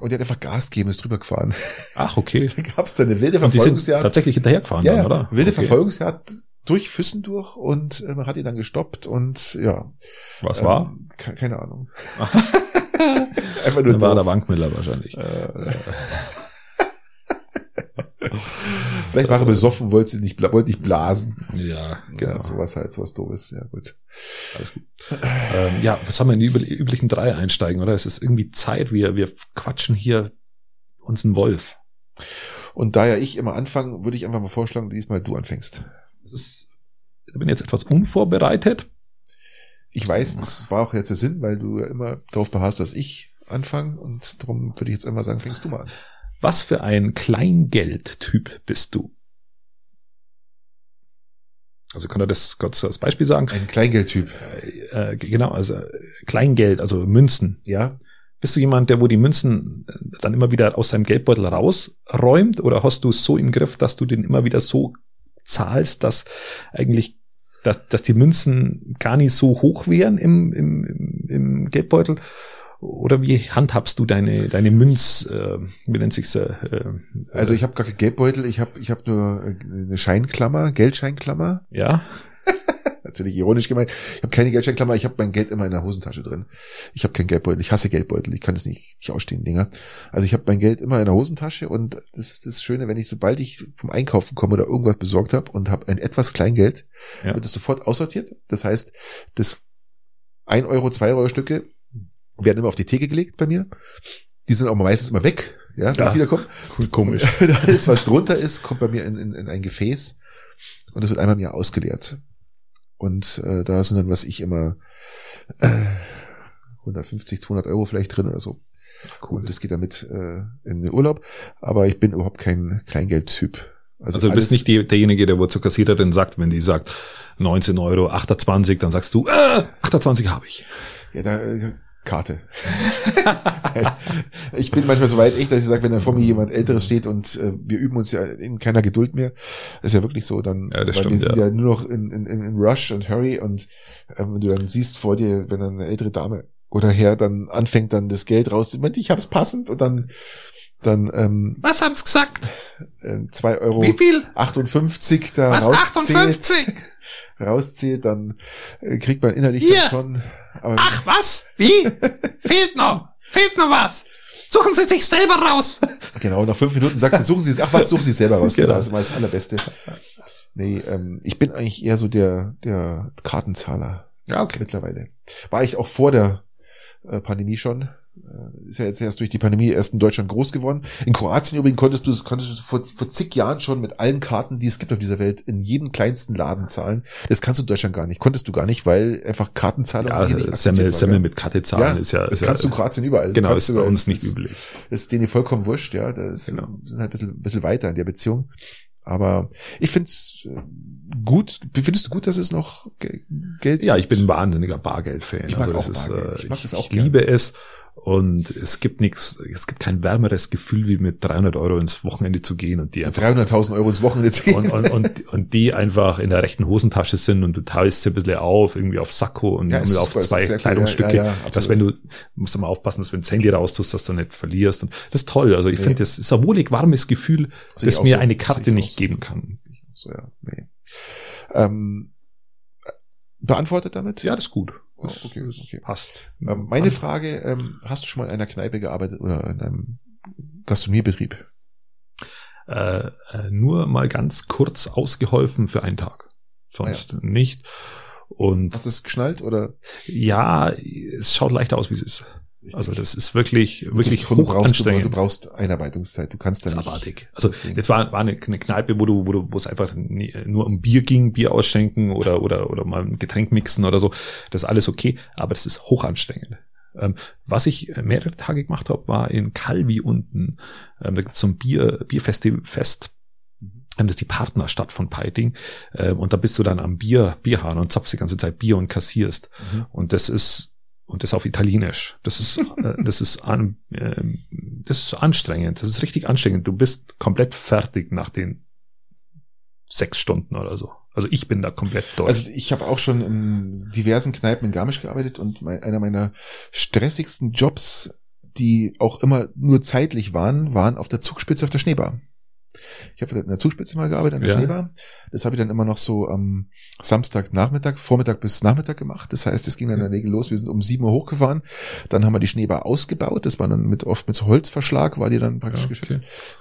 Und der hat einfach Gas gegeben, ist drüber gefahren. Ach, okay. Da gab es da eine wilde die Verfolgungsjagd. tatsächlich hinterhergefahren Ja, dann, ja, oder? wilde okay. Verfolgungsjagd durch Füssen durch und äh, man hat ihn dann gestoppt und ja. Was war? Ähm, ke- keine Ahnung. Einfach nur Dann war der. Wankmiller wahrscheinlich. Äh, Vielleicht war er besoffen, wollte sie nicht, wollte nicht blasen. Ja, Genau. genau. sowas halt, sowas doofes. Ja, gut. Alles gut. ähm, ja, was haben wir in die üb- üblichen drei einsteigen, oder? Es ist irgendwie Zeit, wir, wir quatschen hier uns einen Wolf. Und da ja ich immer anfange, würde ich einfach mal vorschlagen, diesmal du anfängst. Das ist, ich bin jetzt etwas unvorbereitet. Ich weiß, das war auch jetzt der Sinn, weil du ja immer darauf beharrst, dass ich anfange und darum würde ich jetzt einmal sagen, fängst du mal an. Was für ein Kleingeldtyp bist du? Also kann er das kurz als Beispiel sagen? Ein Kleingeldtyp. Äh, äh, genau, also äh, Kleingeld, also Münzen. Ja. Bist du jemand, der wo die Münzen dann immer wieder aus seinem Geldbeutel rausräumt oder hast du es so im Griff, dass du den immer wieder so zahlst, dass eigentlich, dass, dass die Münzen gar nicht so hoch wären im, im, im, Geldbeutel? Oder wie handhabst du deine, deine Münz, äh, wie nennt sich's? Äh, äh, Also ich habe gar keinen Geldbeutel, ich habe ich hab nur eine Scheinklammer, Geldscheinklammer. ja, Natürlich ironisch gemeint. Ich habe keine Geldscheinklammer, ich habe mein Geld immer in der Hosentasche drin. Ich habe keinen Geldbeutel, ich hasse Geldbeutel, ich kann das nicht, nicht ausstehen, Dinger. Also ich habe mein Geld immer in der Hosentasche und das ist das Schöne, wenn ich, sobald ich vom Einkaufen komme oder irgendwas besorgt habe und habe ein etwas Kleingeld, Ja. wird es sofort aussortiert. Das heißt, das 1 Euro, 2 Euro Stücke werden immer auf die Theke gelegt bei mir. Die sind auch meistens immer weg, ja, wenn Ja. ich wiederkomme. komisch. Alles, was drunter ist, kommt bei mir in, in, in ein Gefäß und es wird einmal im Jahr ausgeleert. Und äh, da sind dann, was ich immer, äh, 150, 200 Euro vielleicht drin oder so. Cool. Und das geht damit äh, in den Urlaub. Aber ich bin überhaupt kein Kleingeldtyp. Also du alles- bist nicht die, derjenige, der wo zur Kassiererin sagt, wenn die sagt 19 Euro, 28, dann sagst du, äh, 28 habe ich. Ja, da, äh, Karte. ich bin manchmal so weit echt, dass ich sage, wenn da vor mir jemand Älteres steht und äh, wir üben uns ja in keiner Geduld mehr, ist ja wirklich so, dann, Ja, das stimmt, wir sind ja. ja. nur noch in, in, in Rush und Hurry und ähm, wenn du dann siehst vor dir, wenn dann eine ältere Dame oder Herr dann anfängt, dann das Geld raus, Moment, ich hab's passend und dann dann ähm, Was haben's gesagt? äh, zwei Euro viel? 58 da rauszählt, rauszählt, dann äh, kriegt man innerlich dann schon. Aber was? Wie? Fehlt noch. Fehlt noch was. Suchen Sie sich selber raus. Genau, nach fünf Minuten sagt sie, suchen Sie es, ach was, suchen Sie es selber raus. Genau. Genau, das ist das Allerbeste. Nee, ähm, ich bin eigentlich eher so der, der Kartenzahler Ja, okay. mittlerweile. War ich auch vor der äh, Pandemie schon. Äh, ist ja jetzt erst durch die Pandemie erst in Deutschland groß geworden. In Kroatien übrigens konntest du, konntest du vor, vor zig Jahren schon mit allen Karten, die es gibt auf dieser Welt, in jedem kleinsten Laden zahlen. Das kannst du in Deutschland gar nicht. Konntest du gar nicht, weil einfach Kartenzahlung Ja, hier nicht Semmel, war, Semmel ja. mit Karte zahlen Ja, ist ja, das ist ja kannst du in Kroatien überall. genau, ist bei uns nicht ist- üblich. Das ist denen vollkommen wurscht, ja. Das Genau. sind halt ein bisschen, ein bisschen weiter in der Beziehung. Aber ich find's äh, gut. Findest du gut, dass es noch Ge- Geld Ja, ich gibt? bin ein wahnsinniger Bargeld-Fan. Ich mag also das auch ist, Bargeld. äh, Ich mag ich, das auch ich liebe es. Und es gibt nichts, es gibt kein wärmeres Gefühl, wie mit 300 Euro ins Wochenende zu gehen und die einfach 300.000 Euro ins Wochenende zu gehen. und, und, und, und die einfach in der rechten Hosentasche sind und du teilst sie ein bisschen auf, irgendwie auf Sakko und Ja, auf super, zwei sehr cool, Kleidungsstücke, ja, ja, ja, dass wenn du, musst du mal aufpassen, dass wenn du das Handy raustust, dass du nicht verlierst. Und das ist toll. Also ich Nee. finde, das ist ein wohlig warmes Gefühl, Sehe das mir so. eine Sehe Karte auch nicht so. geben kann. So, ja, nee. Ähm, beantwortet damit? Ja, das ist gut. Oh, Das, okay, okay. passt. Ähm, meine Frage, ähm, hast du schon mal in einer Kneipe gearbeitet oder in einem Gastronomiebetrieb? äh, äh, nur mal ganz kurz ausgeholfen für einen Tag. Sonst nicht. Und Hast du es geschnallt oder? ja, es schaut leichter aus, wie es ist. Also das ist wirklich, wirklich du, hoch anstrengend. Du, brauchst Einarbeitungszeit. Du kannst da Das nicht. abartig. Also jetzt war, war eine, eine Kneipe, wo du, wo du, wo es einfach nur um Bier ging, Bier ausschenken oder, oder, oder mal ein Getränk mixen oder so. Das ist alles okay, aber das ist hoch anstrengend. Ähm, was ich mehrere Tage gemacht habe, war in Calvi unten. Ähm, da gibt's so ein Bier, Bierfestival, Fest. Ähm, Das ist die Partnerstadt von Peiting. Ähm, und da bist du dann am Bier, Bierhahn und zapfst die ganze Zeit Bier und kassierst. Mhm. Und das ist und das auf Italienisch. Das ist äh, das ist an, ähm, das ist anstrengend. Das ist richtig anstrengend. Du bist komplett fertig nach den sechs Stunden oder so. Also ich bin da komplett durch. Also ich habe auch schon in diversen Kneipen in Garmisch gearbeitet und mein, einer meiner stressigsten Jobs, die auch immer nur zeitlich waren, waren auf der Zugspitze auf der Schneebar. Ich habe in der Zugspitze mal gearbeitet, an der Ja. Schneebar. Das habe ich dann immer noch so am Samstag Nachmittag, Vormittag bis Nachmittag gemacht. Das heißt, es ging dann in der Regel los. Wir sind um sieben Uhr hochgefahren. Dann haben wir die Schneebar ausgebaut. Das war dann mit oft mit Holzverschlag, war die dann praktisch Ja, geschützt.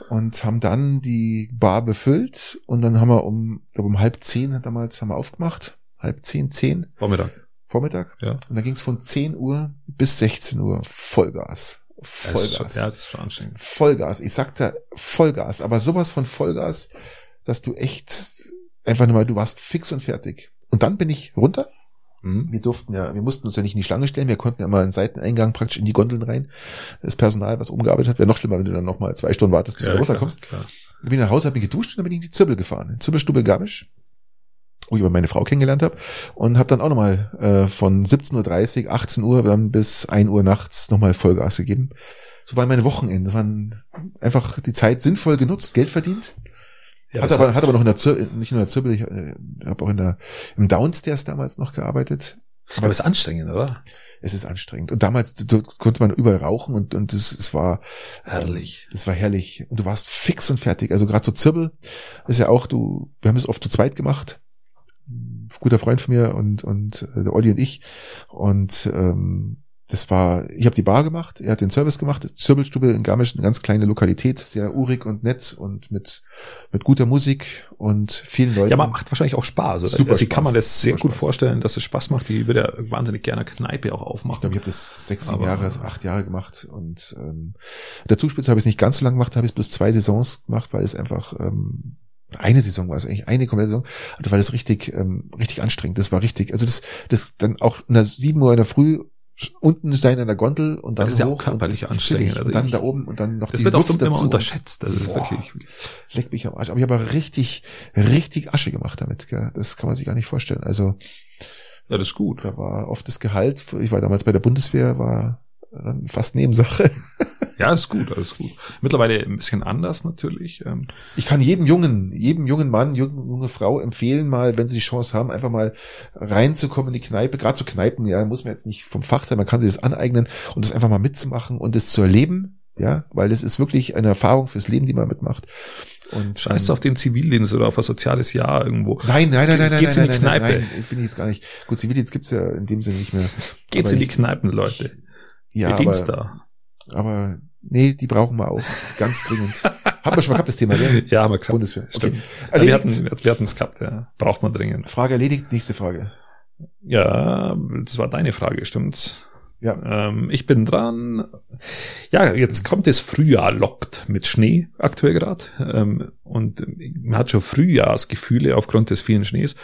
Und haben dann die Bar befüllt. Und dann haben wir um, ich glaube um halb zehn damals haben wir aufgemacht. Halb zehn, zehn, Vormittag. Vormittag. Ja. Und dann ging es von 10 Uhr bis 16 Uhr Vollgas. Vollgas. ja, das ist schon anstrengend. Vollgas. Ich sagte Vollgas, aber sowas von Vollgas, dass du echt einfach nur mal, du warst fix und fertig. Und dann bin ich runter. Mhm. Wir durften ja, wir mussten uns ja nicht in die Schlange stellen, wir konnten ja mal einen Seiteneingang praktisch in die Gondeln rein. Das Personal, was umgearbeitet hat, wäre noch schlimmer, wenn du dann noch mal zwei Stunden wartest, bis du Ja, runterkommst. klar, klar. Dann bin ich nach Hause, habe mich geduscht und dann bin ich in die Zirbel gefahren. In Zirbelstube Garmisch, wo ich über meine Frau kennengelernt habe. Und habe dann auch nochmal äh, von 17.30 Uhr, 18 Uhr dann bis 1 Uhr nachts nochmal Vollgas gegeben. So waren meine Wochenende. Das waren einfach die Zeit sinnvoll genutzt, Geld verdient. Ja, hat, aber, hat aber noch in der Zir nicht nur in der Zirbel, ich äh, habe auch in der, im Downstairs damals noch gearbeitet. aber das ist anstrengend, oder? Es ist anstrengend. Und damals konnte man überall rauchen und, und es, es war Herrlich. Das war herrlich. Und du warst fix und fertig. Also gerade so Zirbel ist ja auch, du, wir haben es oft zu zweit gemacht. Guter Freund von mir und, und äh, der Olli und ich. Und ähm, das war, ich habe die Bar gemacht, er hat den Service gemacht, Zirbelstube in Garmisch, eine ganz kleine Lokalität, sehr urig und nett und mit, mit guter Musik und vielen Leuten. Ja, man macht wahrscheinlich auch Spaß. Oder? Super also ich kann Spaß, man das sehr super gut Spaß. vorstellen, dass es Spaß macht. Die würde ja wahnsinnig gerne Kneipe auch Ich aufmachen. glaube, ich habe das sechs, sieben Jahre, also acht Jahre gemacht und ähm, der Zugspitze habe ich es nicht ganz so lange gemacht, habe ich es bloß zwei Saisons gemacht, weil es einfach ähm, eine Saison war es eigentlich, eine komplette Saison, also weil es richtig, ähm, richtig anstrengend, das war richtig, also das, das dann auch in der sieben Uhr in der Früh unten sein an der Gondel und dann Das ist ja auch und körperlich das ist anstrengend. Also und dann ich- da oben und dann noch das die wird Luft immer dazu. unterschätzt. Das ist wirklich. Leck mich am Arsch. Aber ich habe aber richtig, richtig Asche gemacht damit. Gell? Das kann man sich gar nicht vorstellen. Also Ja, das ist gut. da war oft das Gehalt, ich war damals bei der Bundeswehr, war fast Nebensache. Ja, ist gut, alles gut. Mittlerweile ein bisschen anders natürlich. Ähm, Ich kann jedem Jungen, jedem jungen Mann, junge, junge Frau empfehlen, mal, wenn sie die Chance haben, einfach mal reinzukommen in die Kneipe. Gerade zu Kneipen, ja, muss man jetzt nicht vom Fach sein, man kann sich das aneignen und das einfach mal mitzumachen und das zu erleben, ja, weil das ist wirklich eine Erfahrung fürs Leben, die man mitmacht. Und Scheiß ähm, auf den Zivildienst oder auf ein soziales Jahr irgendwo. Nein, nein, nein, nein, nein, Geht's nein, in die nein, nein, Kneipe? nein, finde ich jetzt gar nicht. Gut, Zivildienst gibt's ja in dem Sinne nicht mehr. Geht's in die Kneipen, Leute. Ja, Ihr Dienst aber, da. aber nee, die brauchen wir auch ganz dringend. Haben wir schon mal gehabt, das Thema, gell? Ja, haben wir gesagt. Bundeswehr. Okay. Stimmt. Ja, wir hatten wir hatten es gehabt, ja. Braucht man dringend. Frage erledigt, nächste Frage. Ja, das war deine Frage, stimmt's? Ja. Ähm, ich bin dran. Ja, jetzt kommt das Frühjahr lockt mit Schnee aktuell gerade. Ähm, und man hat schon Frühjahrsgefühle aufgrund des vielen Schnees.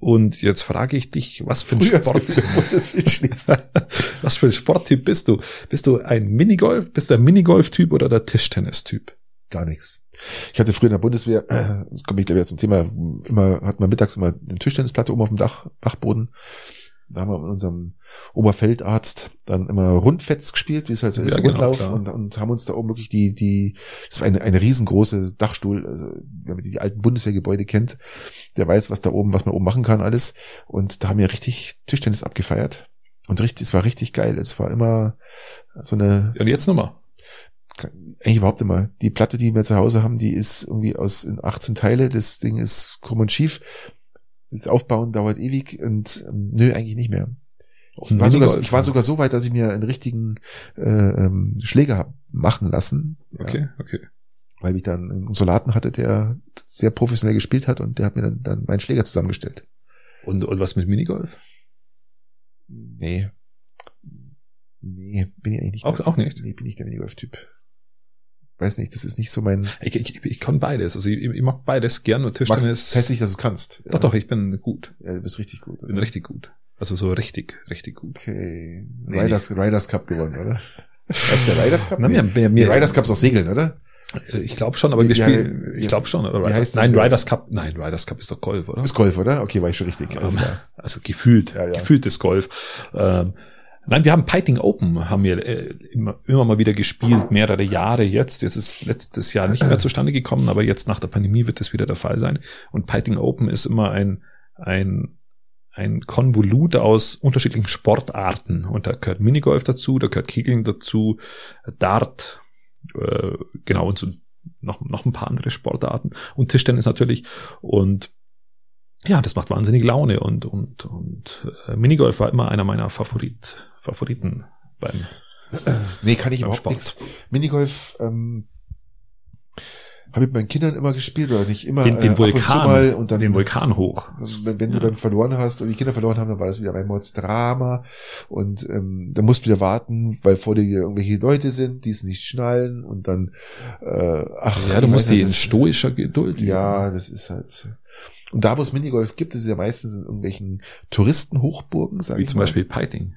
Und jetzt frage ich dich, was für ein Sport, was für ein Sporttyp bist du? Bist du ein Minigolf, bist du ein Minigolf-Typ oder der Tischtennis-Typ? Gar nichts. Ich hatte früher in der Bundeswehr, äh, das komme ich gleich wieder zum Thema, immer hat man mittags immer eine Tischtennisplatte oben auf dem Dach, Dachboden. Da haben wir mit unserem Oberfeldarzt dann immer Rundfetz gespielt, wie es halt so ist, Ja, genau, Rundlauf und, und haben uns da oben wirklich die, die, das war eine, eine riesengroße Dachstuhl, also wer die, die alten Bundeswehrgebäude kennt, der weiß, was da oben, was man oben machen kann, alles. Und da haben wir richtig Tischtennis abgefeiert. Und richtig, es war richtig geil. Es war immer so eine, Und jetzt nochmal. eigentlich überhaupt immer. Die Platte, die wir zu Hause haben, die ist irgendwie aus in 18 Teile. Das Ding ist krumm und schief. Das Aufbauen dauert ewig und ähm, nö, eigentlich nicht mehr. Ich war, sogar, ich war sogar so weit, dass ich mir einen richtigen äh, ähm, Schläger hab machen lassen. Ja, Okay, okay. Weil ich dann einen Solaten hatte, der sehr professionell gespielt hat und der hat mir dann, dann meinen Schläger zusammengestellt. Und, und was mit Minigolf? Nee. Nee, bin ich eigentlich nicht. Auch, der- auch nicht. Nee, bin ich der Minigolf-Typ. Weiß nicht, das ist nicht so mein. Ich, ich, ich kann beides. Also ich, ich mag beides gern und Tischtennis. das heißt nicht, dass du es kannst. doch, doch, ich bin gut. Ja, du bist richtig gut. Bin richtig gut. Also so richtig, richtig gut. Okay. Nee, Riders, Riders Cup gewonnen, oder? Der Riders Cup? Mir, mir, Die mir, Riders Cup ist auch Segeln, oder? ich glaube schon, aber wir spielen, ich glaube schon. Oder das nein? Riders Cup, nein, Riders Cup ist doch Golf, oder? Ist Golf, oder? Okay, war ich schon richtig. Alles Ähm. Also gefühlt, Ja, ja. gefühltes Golf. Ähm, nein, wir haben Piting Open, haben wir äh, immer, immer mal wieder gespielt, mehrere Jahre jetzt. Jetzt ist letztes Jahr nicht mehr zustande gekommen, aber jetzt nach der Pandemie wird das wieder der Fall sein. Und Piting Open ist immer ein, ein, ein Konvolut aus unterschiedlichen Sportarten. Und da gehört Minigolf dazu, da gehört Kegeln dazu, Dart, äh, genau, und so noch, noch ein paar andere Sportarten. Und Tischtennis natürlich. Und ja, das macht wahnsinnig Laune und und und äh, Minigolf war immer einer meiner Favorit Favoriten beim, Nee, kann ich überhaupt nichts. Minigolf, ähm, habe ich mit meinen Kindern immer gespielt oder nicht immer. Den, äh, den und zu Vulkan, mal und dann den Vulkan hoch. Wenn, wenn du Ja. dann verloren hast und die Kinder verloren haben, dann war das wieder ein Mordsdrama und ähm, da musst du wieder warten, weil vor dir irgendwelche Leute sind, die es nicht schnallen und dann äh, ach, Ja, du musst die in das- stoischer Geduld. üben. Ja, das ist halt. Und da, wo es Minigolf gibt, ist es ja meistens in irgendwelchen Touristenhochburgen, sag wie ich zum mal. Beispiel Piting.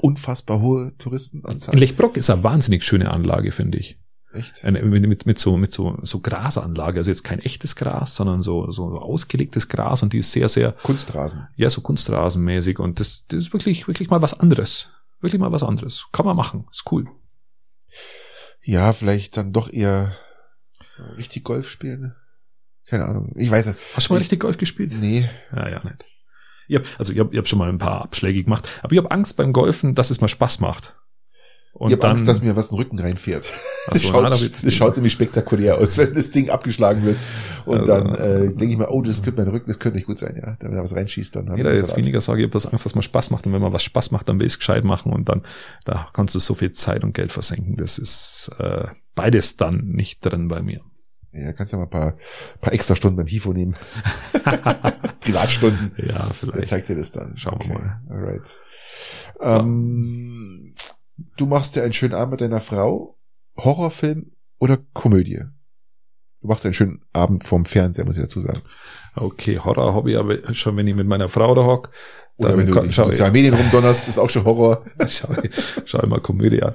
Unfassbar hohe In Touristenanzahl. Lechbrock ist eine wahnsinnig schöne Anlage, finde ich. Echt? Eine, mit, mit, mit so mit so so Grasanlage, also jetzt kein echtes Gras, sondern so so ausgelegtes Gras und die ist sehr sehr Kunstrasen. ja so Kunstrasenmäßig und das, das ist wirklich wirklich mal was anderes, wirklich mal was anderes. Kann man machen, ist cool. Ja, vielleicht dann doch eher richtig Golf spielen. Keine Ahnung. Ich weiß nicht. Hast du schon mal Ich- richtig Golf gespielt? Nee. Ja, ja, nicht. Ich hab, also ich habe ich hab schon mal ein paar Abschläge gemacht, aber ich habe Angst beim Golfen, dass es mal Spaß macht. Und ich habe dann, Angst, dass mir was in den Rücken reinfährt. Das so, schaut, na, schaut nämlich spektakulär aus, wenn das Ding abgeschlagen wird. Und Also- dann äh, denke ich mir, oh, das könnte mein Rücken, das könnte nicht gut sein, ja. Wenn da was reinschießt, dann jeder wir jetzt weniger sage, ich habe das Angst, dass man Spaß macht und wenn man was Spaß macht, dann will ich es gescheit machen und dann da kannst du so viel Zeit und Geld versenken. Das ist äh, beides dann nicht drin bei mir. Ja, kannst ja mal ein paar, paar extra Stunden beim HIFO nehmen. Privatstunden. Ja, vielleicht. zeigt dir das dann? Schauen wir mal. Alright. Ähm, du machst dir einen schönen Abend mit deiner Frau. Horrorfilm oder Komödie? Du machst einen schönen Abend vorm Fernseher, muss ich dazu sagen. Okay, Horror habe ich aber schon, wenn ich mit meiner Frau da hock, Oder dann wenn du in sozialen Medien rumdonnerst, ist auch schon Horror. schau, schau mal Komödie an.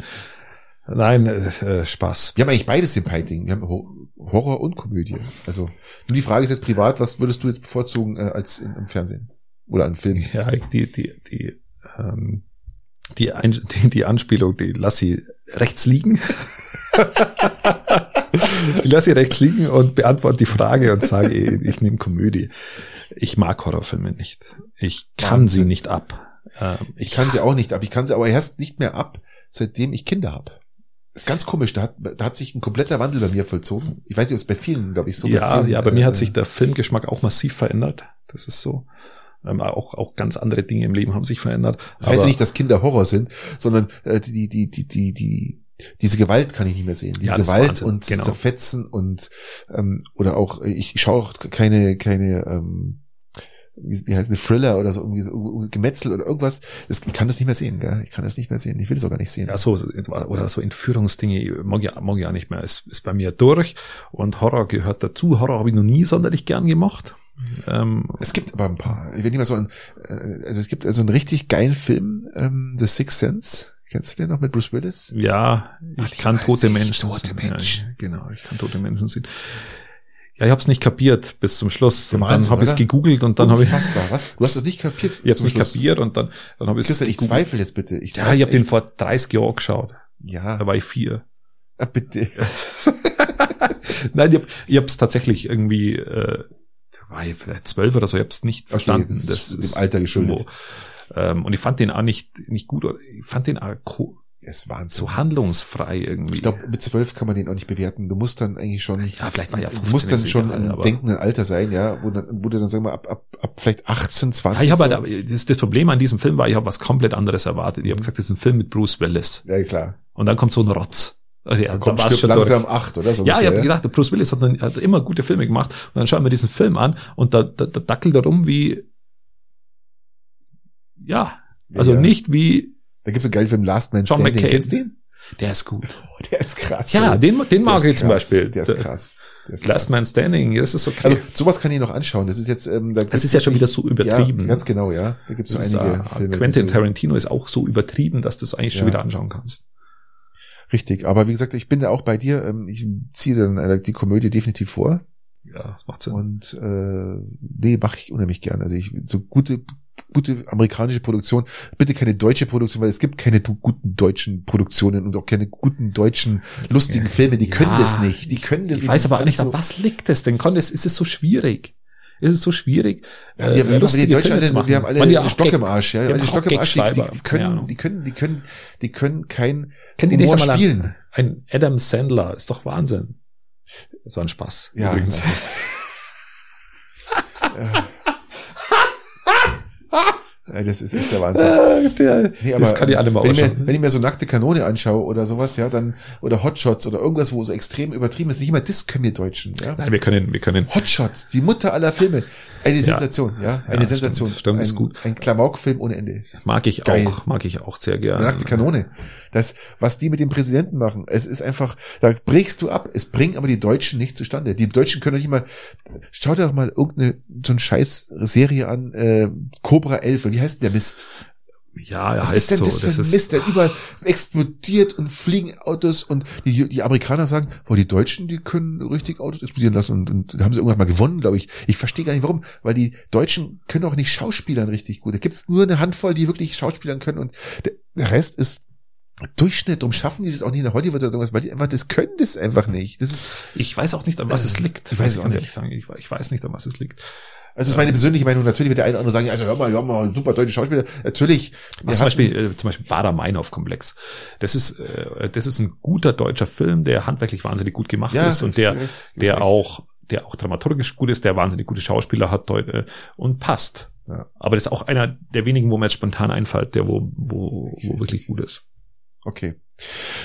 Nein, äh, äh, Spaß. Wir haben eigentlich beides im Piting. Wir haben Ho- Horror und Komödie. Also, nur die Frage ist jetzt privat, was würdest du jetzt bevorzugen äh, als im Fernsehen? Oder an Film? Ja, die, die, die, ähm, die, Ein die, die Anspielung, die lass sie rechts liegen. ich lasse sie rechts liegen und beantworte die Frage und sage, ich, ich nehme Komödie. Ich mag Horrorfilme nicht. Ich kann Wahnsinn. sie nicht ab. Ähm, Ich kann sie auch nicht ab. Ich kann sie aber erst nicht mehr ab, seitdem ich Kinder habe. Das ist ganz komisch. Da hat, da hat sich ein kompletter Wandel bei mir vollzogen. Ich weiß nicht, ob es bei vielen, glaube ich, so ja, vielen, ja, bei mir äh, hat sich der Filmgeschmack auch massiv verändert. Das ist so. Ähm, auch, auch ganz andere Dinge im Leben haben sich verändert. Das heißt nicht, dass Kinder Horror sind, sondern äh, die, die, die, die, die, diese Gewalt kann ich nicht mehr sehen. Die Ja, das ist Gewalt und genau. Zerfetzen und ähm, oder auch, ich, schaue auch keine, keine, ähm, wie, wie heißt eine Thriller oder so irgendwie so Gemetzel oder irgendwas. Das, ich kann das nicht mehr sehen, gell? Ich kann das nicht mehr sehen. Ich will es auch gar nicht sehen. Ja, so, oder so Entführungsdinge mag ich, mag ich auch nicht mehr. Es ist bei mir durch und Horror gehört dazu. Horror habe ich noch nie sonderlich gern gemacht. Ähm, Es gibt aber ein paar. Ich will nicht mal so ein, äh, also es gibt also einen richtig geilen Film, ähm, The Sixth Sense. Kennst du den noch mit Bruce Willis? ja, ich Manchmal kann tote ich Menschen tote. Menschen. Ja, genau, ich kann tote Menschen sehen. Ja, ich habe es nicht kapiert bis zum Schluss. Und dann habe ich es gegoogelt und dann habe ich, Unfassbar, was? Du hast das nicht kapiert? ich hab's zum nicht Schluss. kapiert und dann, dann habe ich es Christian, ich zweifle jetzt bitte. Ich Ja, ich habe den vor 30 Jahren geschaut. Ja, Da war ich vier. ah, bitte. Nein, ich habe ich hab's tatsächlich irgendwie, äh, war ich vielleicht zwölf oder so, ich habe es nicht Okay, verstanden. das ist dem Alter geschuldet. Ähm, und ich fand den auch nicht, nicht gut. oder Ich fand den auch ist Wahnsinn. so handlungsfrei irgendwie. Ich glaube, mit zwölf kann man den auch nicht bewerten. Du musst dann eigentlich schon, ja, vielleicht war ja du musst 15, dann schon egal, im aber- denkenden Alter sein, ja, wo, dann, wo du dann, sagen wir, ab, ab, ab vielleicht 18, 20. Ja, ich habe so. halt, das, das Problem an diesem Film war, ich habe was komplett anderes erwartet. Ich habe Mhm. gesagt, das ist ein Film mit Bruce Willis. Ja, klar. Und dann kommt so ein Rotz. Also ja, kommt war's stirbt langsam acht, oder? So Ja, ich habe gedacht, Bruce Willis hat, dann, hat immer gute Filme gemacht. Und dann schauen wir diesen Film an und da, da, da dackelt er rum wie, ja, also ja. nicht wie, Da gibt's einen geilen Film Last Man John Standing. McCain. Kennst du den? der ist gut. Oh, der ist krass. Ja, den, den mag ich zum krass. Beispiel. Der ist krass. Der ist Last krass. Man Standing, das ist okay. Also sowas kann ich noch anschauen. Das ist jetzt, ähm, da das ist ja schon wieder so übertrieben. Ja, ganz genau, ja. Da gibt's so Das ist, einige äh, Filme. Quentin so- Tarantino ist auch so übertrieben, dass du es eigentlich schon Ja. wieder anschauen kannst. Richtig, aber wie gesagt, ich bin da auch bei dir. Ähm, Ich ziehe dann äh, die Komödie definitiv vor. Ja, das macht Sinn. Und äh, nee, mache ich unheimlich gern. Also ich so gute gute amerikanische Produktion, bitte keine deutsche Produktion, weil es gibt keine guten deutschen Produktionen und auch keine guten deutschen lustigen Filme, die können Ja, das nicht. Die können das ich nicht. weiß Das aber ist nicht, an was liegt es denn? Kann das, ist es so schwierig? Ist es so schwierig? Ja, die, äh, wir, lustige die Deutschen, Filme machen? wir haben alle einen auch Stock im Arsch, ja. die Alle haben Stock im Arsch, die, die, die können, die können, die können, die können kein Kennt nicht Humor einmal spielen. Ein Adam Sandler, ist doch Wahnsinn. Das war ein Spaß. Ja. Übrigens. Ja, das ist echt der Wahnsinn. Der- Nee, das kann ich alle mal wenn ich, mir, ausschauen. wenn ich mir so nackte Kanone anschaue oder sowas, ja, dann, oder Hotshots oder irgendwas, wo so extrem übertrieben ist, nicht immer das können wir Deutschen, ja. Nein, wir können, wir können. Hotshots, die Mutter aller Filme. Eine. Sensation, ja. Eine Ja, Sensation. stimmt, stimmt, ein, ist gut. Ein Klamaukfilm ohne Ende. Mag ich Geil. auch, mag ich auch sehr gerne. Nackte Kanone. Das, was die mit dem Präsidenten machen, es ist einfach, da brichst du ab. Es bringen aber die Deutschen nicht zustande. Die Deutschen können doch nicht mal, schau dir doch mal irgendeine, so eine scheiß Serie an, äh, Cobra 11, wie heißt denn der Mist? Ja, er Was heißt ist denn so. das für ein ist, Mist? Der überall explodiert und fliegen Autos und die, die Amerikaner sagen, boah, die Deutschen, die können richtig Autos explodieren lassen und, und haben sie irgendwann mal gewonnen, glaube ich. Ich verstehe gar nicht warum, weil die Deutschen können auch nicht Schauspielern richtig gut. Da gibt's nur eine Handvoll, die wirklich Schauspielern können und der, der Rest ist Durchschnitt. Darum schaffen die das auch nicht in Hollywood oder irgendwas, weil die einfach, das können das einfach nicht. Das ist, ich weiß auch nicht, an was es liegt. Ich weiß es auch nicht. ehrlich sagen. Ich, ich weiß nicht, an was es liegt. Also das ist meine persönliche Meinung. Natürlich wird der eine oder andere sagen, also hör mal, hör mal, super deutsche Schauspieler. Natürlich. Was zum Beispiel, äh, zum Beispiel Bader-Meinhof-Komplex. Das ist, äh, das ist ein guter deutscher Film, der handwerklich wahnsinnig gut gemacht ist und der, recht, der recht. auch, der auch dramaturgisch gut ist, der wahnsinnig gute Schauspieler hat äh, und passt. Ja. Aber das ist auch einer der wenigen, wo mir jetzt spontan einfällt, der wo, wo, wo wirklich gut ist. Okay.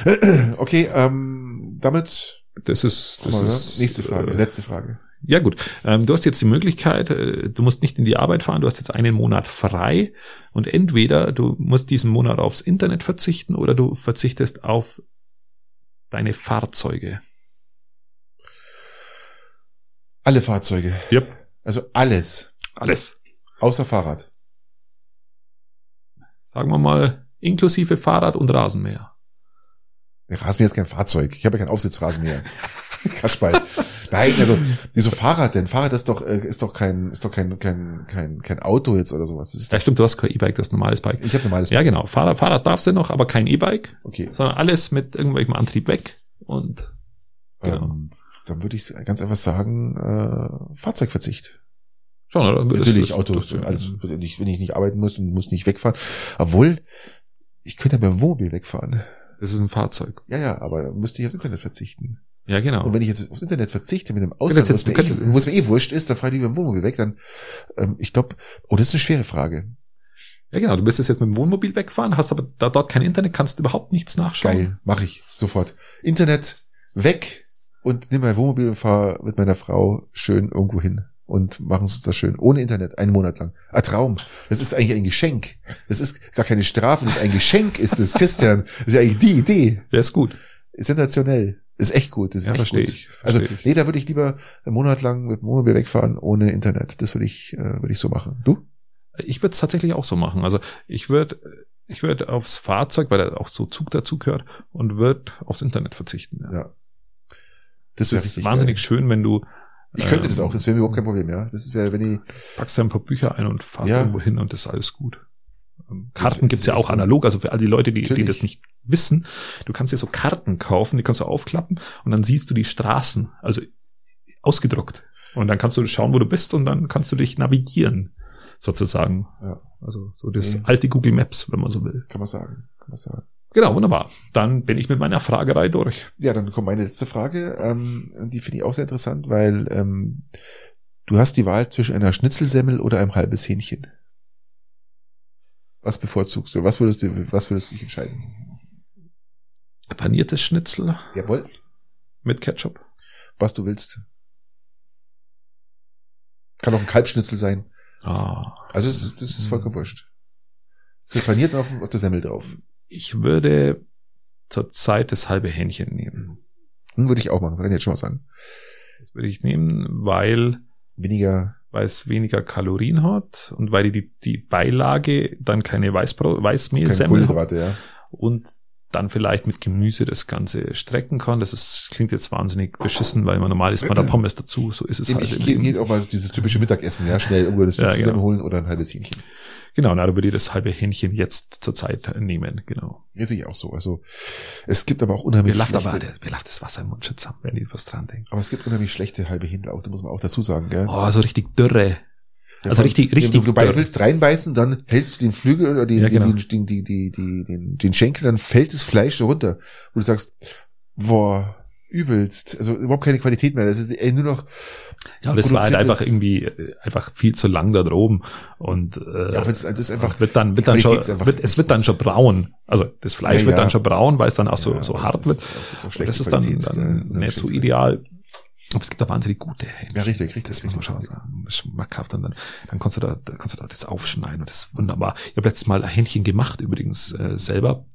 Okay, ähm, damit Das ist, das mal, ist nächste Frage, Äh, letzte Frage. Ja gut, ähm, du hast jetzt die Möglichkeit, äh, du musst nicht in die Arbeit fahren, du hast jetzt einen Monat frei und entweder du musst diesen Monat aufs Internet verzichten oder du verzichtest auf deine Fahrzeuge. Alle Fahrzeuge. Yep. Also alles. Alles. Außer Fahrrad. Sagen wir mal, inklusive Fahrrad und Rasenmäher. Rasenmäher ist kein Fahrzeug. Ich habe ja keinen Aufsitzrasenmäher. Kaschball. Nein, also wieso Fahrrad denn? Fahrrad ist doch äh, ist doch kein ist doch kein kein kein kein Auto jetzt oder sowas. Das ist Ja, stimmt, du hast kein E-Bike, das ist ein normales Bike. ich habe normales. Ja, genau. Fahrrad, Fahrrad darfst du noch, aber kein E-Bike, Okay. sondern alles mit irgendwelchem Antrieb weg und genau. Ähm, dann würde ich ganz einfach sagen äh, Fahrzeugverzicht. schon, oder? Natürlich Autos, alles wenn ich wenn ich nicht arbeiten muss und muss nicht wegfahren. Obwohl ich könnte ja mit dem Wohnmobil wegfahren. Das ist ein Fahrzeug. Ja, ja, aber müsste ich aufs Internet verzichten. Ja, genau. Und wenn ich jetzt aufs Internet verzichte mit dem jetzt Ausland, wo es mir, eh, wo es mir eh wurscht ist, dann fahre ich lieber im Wohnmobil weg, dann, ähm, ich glaube, oh, das ist eine schwere Frage. Ja, genau. Du müsstest jetzt mit dem Wohnmobil wegfahren, hast aber da dort kein Internet, kannst überhaupt nichts nachschauen. Geil, mache ich sofort. Internet weg und nimm mein Wohnmobil und fahre mit meiner Frau schön irgendwo hin und machen uns das schön. Ohne Internet, einen Monat lang. Ein Traum. Das ist eigentlich ein Geschenk. Das ist gar keine Strafe, das ist ein Geschenk, ist es, Christian. Das ist ja eigentlich die Idee. Ja, ist gut. Sensationell. Ist echt gut. Das ist Ja, echt verstehe gut. ich. Also, Verstehe ich. nee, da würde ich lieber einen Monat lang mit dem Wohnmobil wegfahren ohne Internet. Das würde ich, äh, würde ich so machen. Du? Ich würde es tatsächlich auch so machen. Also ich würde ich würde aufs Fahrzeug, weil da auch so Zug dazu gehört, und würde aufs Internet verzichten. Ja. Ja. Das Das wäre ist wahnsinnig geil. schön, wenn du Ich könnte Ähm, das auch, das wäre mir überhaupt kein Problem, ja. Das wäre, wenn ich, Packst da ein paar Bücher ein und fahrst Ja. irgendwo hin und das ist alles gut. Karten gibt's ja auch analog, also für all die Leute, die, die das nicht wissen, du kannst dir so Karten kaufen, die kannst du aufklappen und dann siehst du die Straßen, also ausgedruckt. Und dann kannst du schauen, wo du bist und dann kannst du dich navigieren, sozusagen. Ja. Also so das Mhm. alte Google Maps, wenn man so will. kann man sagen, kann man sagen. Genau, wunderbar. Dann bin ich mit meiner Fragerei durch. Ja, dann kommt meine letzte Frage. Ähm, die finde ich auch sehr interessant, weil ähm, du hast die Wahl zwischen einer Schnitzelsemmel oder einem halbes Hähnchen. Was bevorzugst du? Was würdest du, was würdest du dich entscheiden? Paniertes Schnitzel Jawohl, mit Ketchup. was du willst. Kann auch ein Kalbschnitzel sein. Ah. Also das ist, das ist vollkommen wurscht. Es wird paniert auf, auf der Semmel drauf. Ich würde zurzeit das halbe Hähnchen nehmen. Hm, würde ich auch machen, das kann ich jetzt schon mal sagen. Das würde ich nehmen, weil, Weniger, weil es weniger Kalorien hat und weil die, die Beilage dann keine Weißbrot, keine Weißmehlsemmel hat ja. und dann vielleicht mit Gemüse das Ganze strecken kann. Das ist, das klingt jetzt wahnsinnig beschissen, weil man normal isst man da Pommes dazu. So ist es halt. Ich gehe Leben. geht auch mal dieses typische Mittagessen, ja, schnell irgendwo das Ja, genau. holen oder ein halbes Hähnchen. Genau, na, da würde ich das halbe Hähnchen jetzt zurzeit nehmen, genau. Ja, sehe ich auch so. Also es gibt aber auch unheimlich Mir schlechte, aber, mir läuft das Wasser im Mund schon zusammen, wenn ich was dran denke. aber es gibt unheimlich schlechte halbe Händler auch, da muss man auch dazu sagen, gell? Oh, so richtig Dürre. Der also von- richtig- wenn richtig Du, du willst reinbeißen, dann hältst du den Flügel oder den, Ja, genau. den, den, den, den, den, den, Schenkel, dann fällt das Fleisch runter. Wo du sagst, boah, übelst. Also überhaupt keine Qualität mehr. Das ist ey, nur noch. Ja, aber das war halt einfach irgendwie äh, einfach viel zu lang da droben und äh, Ja, das ist einfach. wird dann wird dann schon wird, es wird dann schon braun. Also das Fleisch Ja, wird ja. dann schon braun, weil es dann auch so Ja, so hart wird. schlechte das ist dann, dann nicht so ideal. Aber es gibt da wahnsinnig gute Hähnchen. Ja, richtig, richtig. Das muss man schon sagen. Schmackhaft und dann, dann kannst du da, da kannst du da das aufschneiden und das ist wunderbar. Ich habe letztes Mal ein Hähnchen gemacht übrigens äh, selber.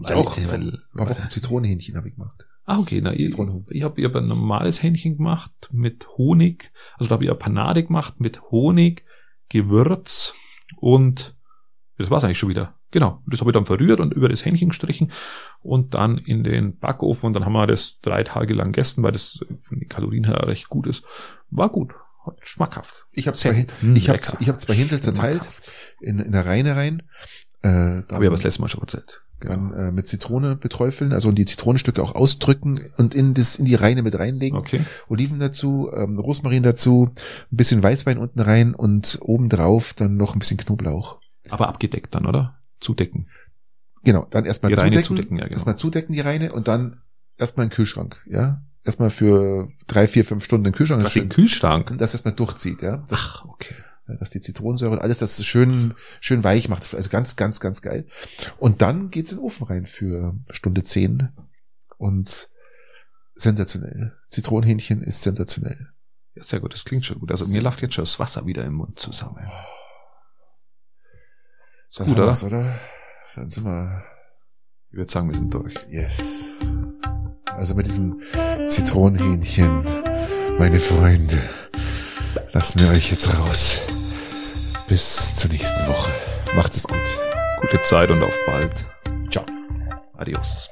Ich Weil- auch. weil- Weil, ein Zitronenhähnchen habe ich gemacht. Ah, okay. Na, ich ich habe ich hab ein normales Hähnchen gemacht mit Honig. Also da habe ich eine Panade gemacht mit Honig, Gewürz und das war's eigentlich schon wieder. Genau. Das habe ich dann verrührt und über das Hähnchen gestrichen und dann in den Backofen und dann haben wir das drei Tage lang gegessen, weil das von den Kalorien her recht gut ist. War gut. Schmackhaft. Ich habe zwei. Hm, ich hab, ich hab zwei Händel zerteilt in, in der Reine rein. Äh, dann, Habe ich aber das letzte Mal schon erzählt. dann äh, mit Zitrone beträufeln, also die Zitronenstücke auch ausdrücken und in das in die Reine mit reinlegen. Okay. Oliven dazu, ähm, Rosmarin dazu, ein bisschen Weißwein unten rein und obendrauf dann noch ein bisschen Knoblauch. Aber abgedeckt dann, oder? Zudecken. Genau, dann erstmal Die Reine zudecken, zudecken, ja, genau. erstmal zudecken die Reine und dann erstmal in den Kühlschrank, ja. Erstmal für drei, vier, fünf Stunden in den Kühlschrank. Was im Kühlschrank? und das erstmal durchzieht, ja. Das, Ach, okay. Dass die Zitronensäure und alles das schön, schön weich macht. Also ganz, ganz, ganz geil. Und dann geht's in den Ofen rein für Stunde zehn und sensationell. Zitronenhähnchen ist sensationell. Ja, sehr gut. Das klingt schon gut. Also mir läuft jetzt schon das Wasser wieder im Mund zusammen. Ist Dann gut, oder? oder? Dann sind wir, Ich würde sagen, wir sind durch. yes. Also mit diesem Zitronenhähnchen, meine Freunde, lassen wir euch jetzt raus. Bis zur nächsten Woche. Macht es gut. Gute Zeit und auf bald. Ciao. Adios.